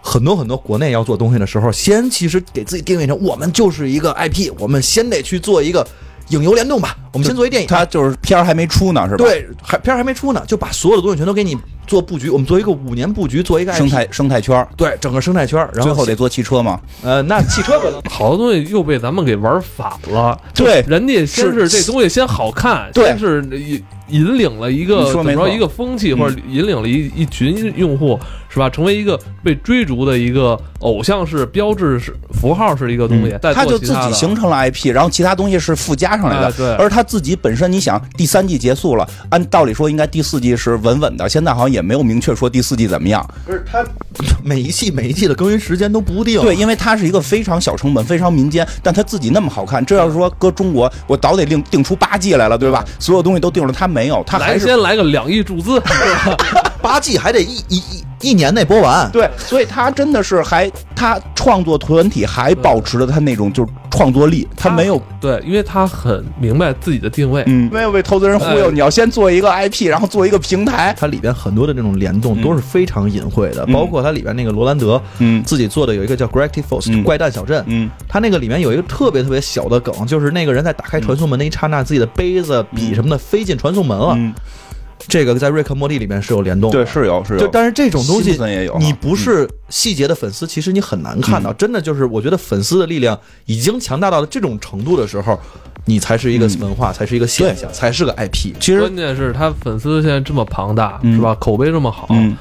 S5: 很多很多国内要做东西的时候，先其实给自己定位成我们就是一个 IP，我们先得去做一个影游联动吧，我们先做一电影。
S7: 他就是片儿还没出呢，是吧？，
S5: 对，还片儿还没出呢，就把所有的东西全都给你做布局，我们做一个五年布局，做一个 IP,
S7: 生态生态圈儿，
S5: 对整个生态圈儿，然后
S7: 最后得做汽车嘛。
S5: 呃，那汽车可能
S4: 好多东西又被咱们给玩反了。
S7: 对
S4: 人家先是
S7: 是
S4: 这东西先好看，
S7: 对
S4: 先是引引领了一个怎么说一个风气，
S7: 嗯
S4: 或者引领了一一群用户，是吧？成为一个被追逐的一个偶像式、标志式、符号式的一个东西。
S7: 他就自己形成了 IP，然后其他东西是附加上来的。
S4: 哎对
S7: 而他自己本身，你想第三季结束了，按道理说应该第四季是稳稳的，现在好像也没有明确说第四季怎么样。
S5: 不是他每一季每一季的更新时间都不定，
S7: 对，因为它是一个非常小成本、非常民间，但他自己那么好看，这要是说搁中国，我早得定定出八季来了，对吧？所有东西都定了，他没没有，他还是
S4: 来先来个两亿注资，
S5: 八季还得一一一一年内播完。
S7: 对，所以他真的是还他创作团体还保持着他那种就是创作力，他没有
S4: 对，因为他很明白自己的定位。
S7: 嗯没有被投资人忽悠，
S4: 哎
S7: 你要先做一个 IP，然后做一个平台，
S5: 它里边很多的这种联动都是非常隐晦的，
S7: 嗯
S5: 包括它里边那个罗兰德，
S7: 嗯
S5: 自己做的有一个叫 Gravity Falls、
S7: 嗯
S5: 怪诞小镇，
S7: 嗯
S5: 他那个里面有一个特别特别小的梗，就是那个人在打开传送门那一刹那，自己的杯子、笔什么的飞进传送门了。
S7: 嗯，
S5: 这个在瑞克莫蒂里面是有联动的，
S7: 对，是有是有，
S5: 就但是这种东西你不是细节的粉丝，其实你很难看到。真的就是，我觉得粉丝的力量已经强大到了这种程度的时候，你才是一个文化，才是一个现象，才是个 IP。
S7: 其实
S4: 关键是他粉丝现在这么庞大，
S7: 嗯。
S4: 是吧？口碑这么好，
S7: 嗯，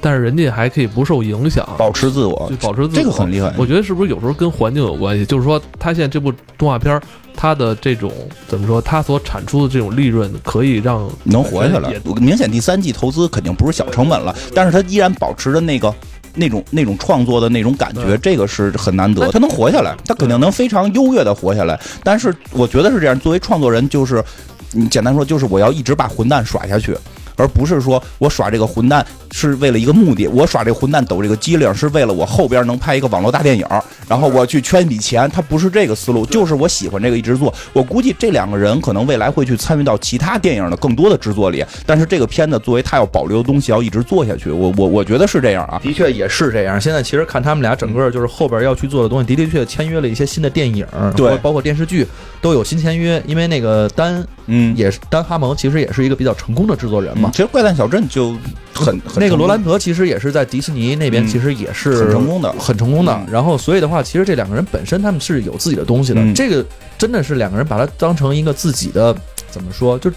S4: 但是人家还可以不受影响，
S7: 保持自我。
S4: 就，保持自我，
S7: 这个很厉害。
S4: 我觉得是不是有时候跟环境有关系？就是说，他现在这部动画片儿，它的这种怎么说，它所产出的这种利润，可以让
S7: 能活下来。明显第三季投资肯定不是小成本了，但是他依然保持着那个。那种那种创作的那种感觉，这个是很难得。他能活下来，他肯定能非常优越的活下来。但是我觉得是这样，作为创作人，就是你简单说，就是我要一直把混蛋耍下去，而不是说我耍这个混蛋是为了一个目的，我耍这个混蛋抖这个机灵是为了我后边能拍一个网络大电影，然后我去圈一笔钱。他不是这个思路，就是我喜欢这个一直做。我估计这两个人可能未来会去参与到其他电影的更多的制作里，但是这个片子作为他要保留的东西，要一直做下去。我我我觉得是这样啊。
S5: 的确也是这样。现在其实看他们俩整个就是后边要去做的东西，的的确确签约了一些新的电影，
S7: 对
S5: 包括电视剧都有新签约。因为那个丹
S7: 嗯，
S5: 也是丹哈蒙，其实也是一个比较成功的制作人嘛。
S7: 其实《怪诞小镇》就很很
S5: 那个罗兰德其实也是在迪士尼那边，
S7: 嗯
S5: 其实也是
S7: 很成功的
S5: 很成功的
S7: 嗯。
S5: 然后，所以的话，其实这两个人本身他们是有自己的东西的。
S7: 嗯
S5: 这个真的是两个人把它当成一个自己的怎么说，就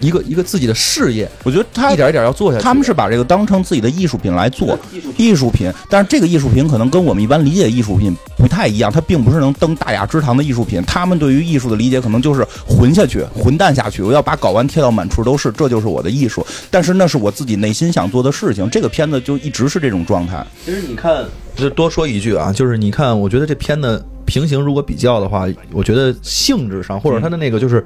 S5: 一个一个自己的事业，
S7: 我觉得他
S5: 一点一点要做下去。
S7: 他们是把这个当成自己的艺术品来做，艺术品，但是这个艺术品可能跟我们一般理解的艺术品不太一样，它并不是能登大雅之堂的艺术品。他们对于艺术的理解可能就是混下去、混蛋下去，我要把睾丸贴到满处都是，这就是我的艺术。但是那是我自己内心想做的事情。这个片子就一直是这种状态。
S5: 其实你看，就多说一句啊，就是你看，我觉得这片子平行如果比较的话，我觉得性质上或者它的那个就是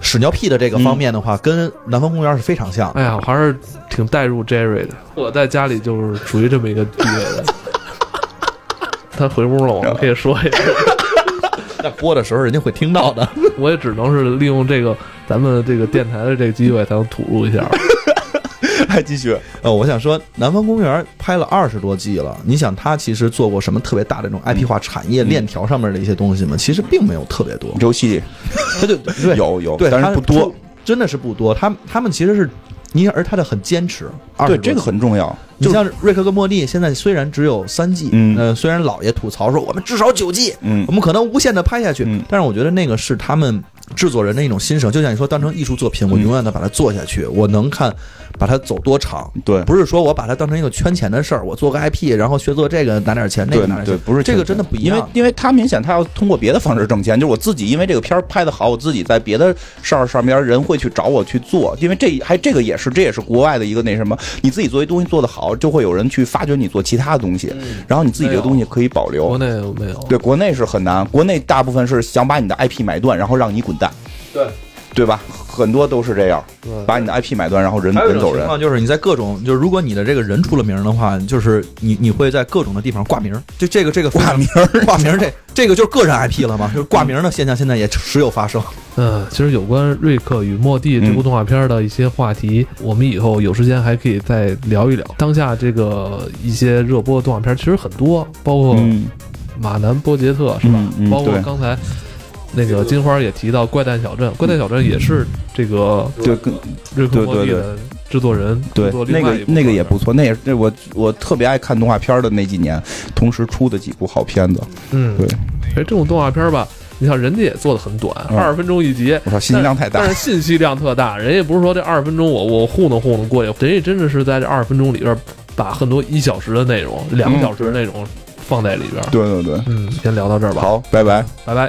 S5: 屎尿屁的这个方面的话，跟《南方公园》是非常像的。
S4: 哎呀，我还是挺带入 Jerry 的。我在家里就是属于这么一个地位的。他回屋了，我们可以说一下。
S5: 在播的时候人家会听到的。
S4: 我也只能是利用这个咱们这个电台的这个机会，才能吐露一下。
S7: 还 继续，
S5: 呃，我想说，《南方公园》拍了二十多季了，你想他其实做过什么特别大的这种 IP 化产业链条上面的一些东西吗？其实并没有特别多，
S7: 游戏
S5: 他就 对
S7: 有有，
S5: 对，
S7: 但是不多。，
S5: 真的是不多。他他们其实是，你而他的很坚持，
S7: 对，这个很重要。
S5: 你像瑞克跟莫蒂，现在虽然只有三季，
S7: 嗯
S5: 呃，虽然老爷吐槽说我们至少九季，
S7: 嗯
S5: 我们可能无限的拍下去，
S7: 嗯
S5: 但是我觉得那个是他们制作人的一种心声，就像你说，当成艺术作品，我
S7: 嗯
S5: 永远的把它做下去，我能看把它走多长，
S7: 对
S5: 不是说我把它当成一个圈钱的事儿，我做个 IP，然后学做这个拿点钱，那个拿点钱，
S7: 对，不是
S5: 这个真的不一样，
S7: 因为因为他明显他要通过别的方式挣钱，就是我自己因为这个片儿拍的好，我自己在别的事儿上边人会去找我去做，因为这还这个也是这也是国外的一个那什么，你自己做一东西做得好，就会有人去发掘你做其他的东西，然后你自己这个东西可以保留
S4: 国
S7: 留。
S4: 内没有。
S7: 对，国内是很难，国内大部分是想把你的 IP 买断，然后让你滚蛋，
S5: 对。
S7: 对吧？很多都是这样，把你的 IP 买断，然后人人走人。
S5: 情况就是你在各种，就是如果你的这个人出了名的话，就是你你会在各种的地方挂名，就这个这个
S7: 挂名
S5: 挂名这这个就是个人 IP 了嘛，就是挂名的现象现在也时有发生。
S4: 嗯，其实有关《瑞克与莫蒂》这部动画片的一些话题，我们以后有时间还可以再聊一聊。当下这个一些热播的动画片其实很多，包括
S7: 嗯，
S4: 马南波杰特是吧？
S7: 嗯嗯
S4: 包括刚才那个金花也提到《怪诞小镇》，《怪诞小镇》也是这个
S7: 对，跟
S4: 瑞克莫蒂的制作人
S7: 对那个那个也不错，那也是那我我特别爱看动画片的那几年，同时出的几部好片子。
S4: 嗯，
S7: 对，
S4: 哎，这种动画片吧，你像人家也做的很短，
S7: 嗯
S4: 二十分钟一集，
S7: 我操，信息量太大
S4: 但。是信息量特大，人家不是说这二十分钟我我糊弄糊弄过去，人家真的是在这二十分钟里边把很多一小时的内容、两个小时的内容放在里边。
S7: 对对对，
S4: 嗯，先聊到这儿吧，，
S7: 好，拜拜。
S4: 拜拜。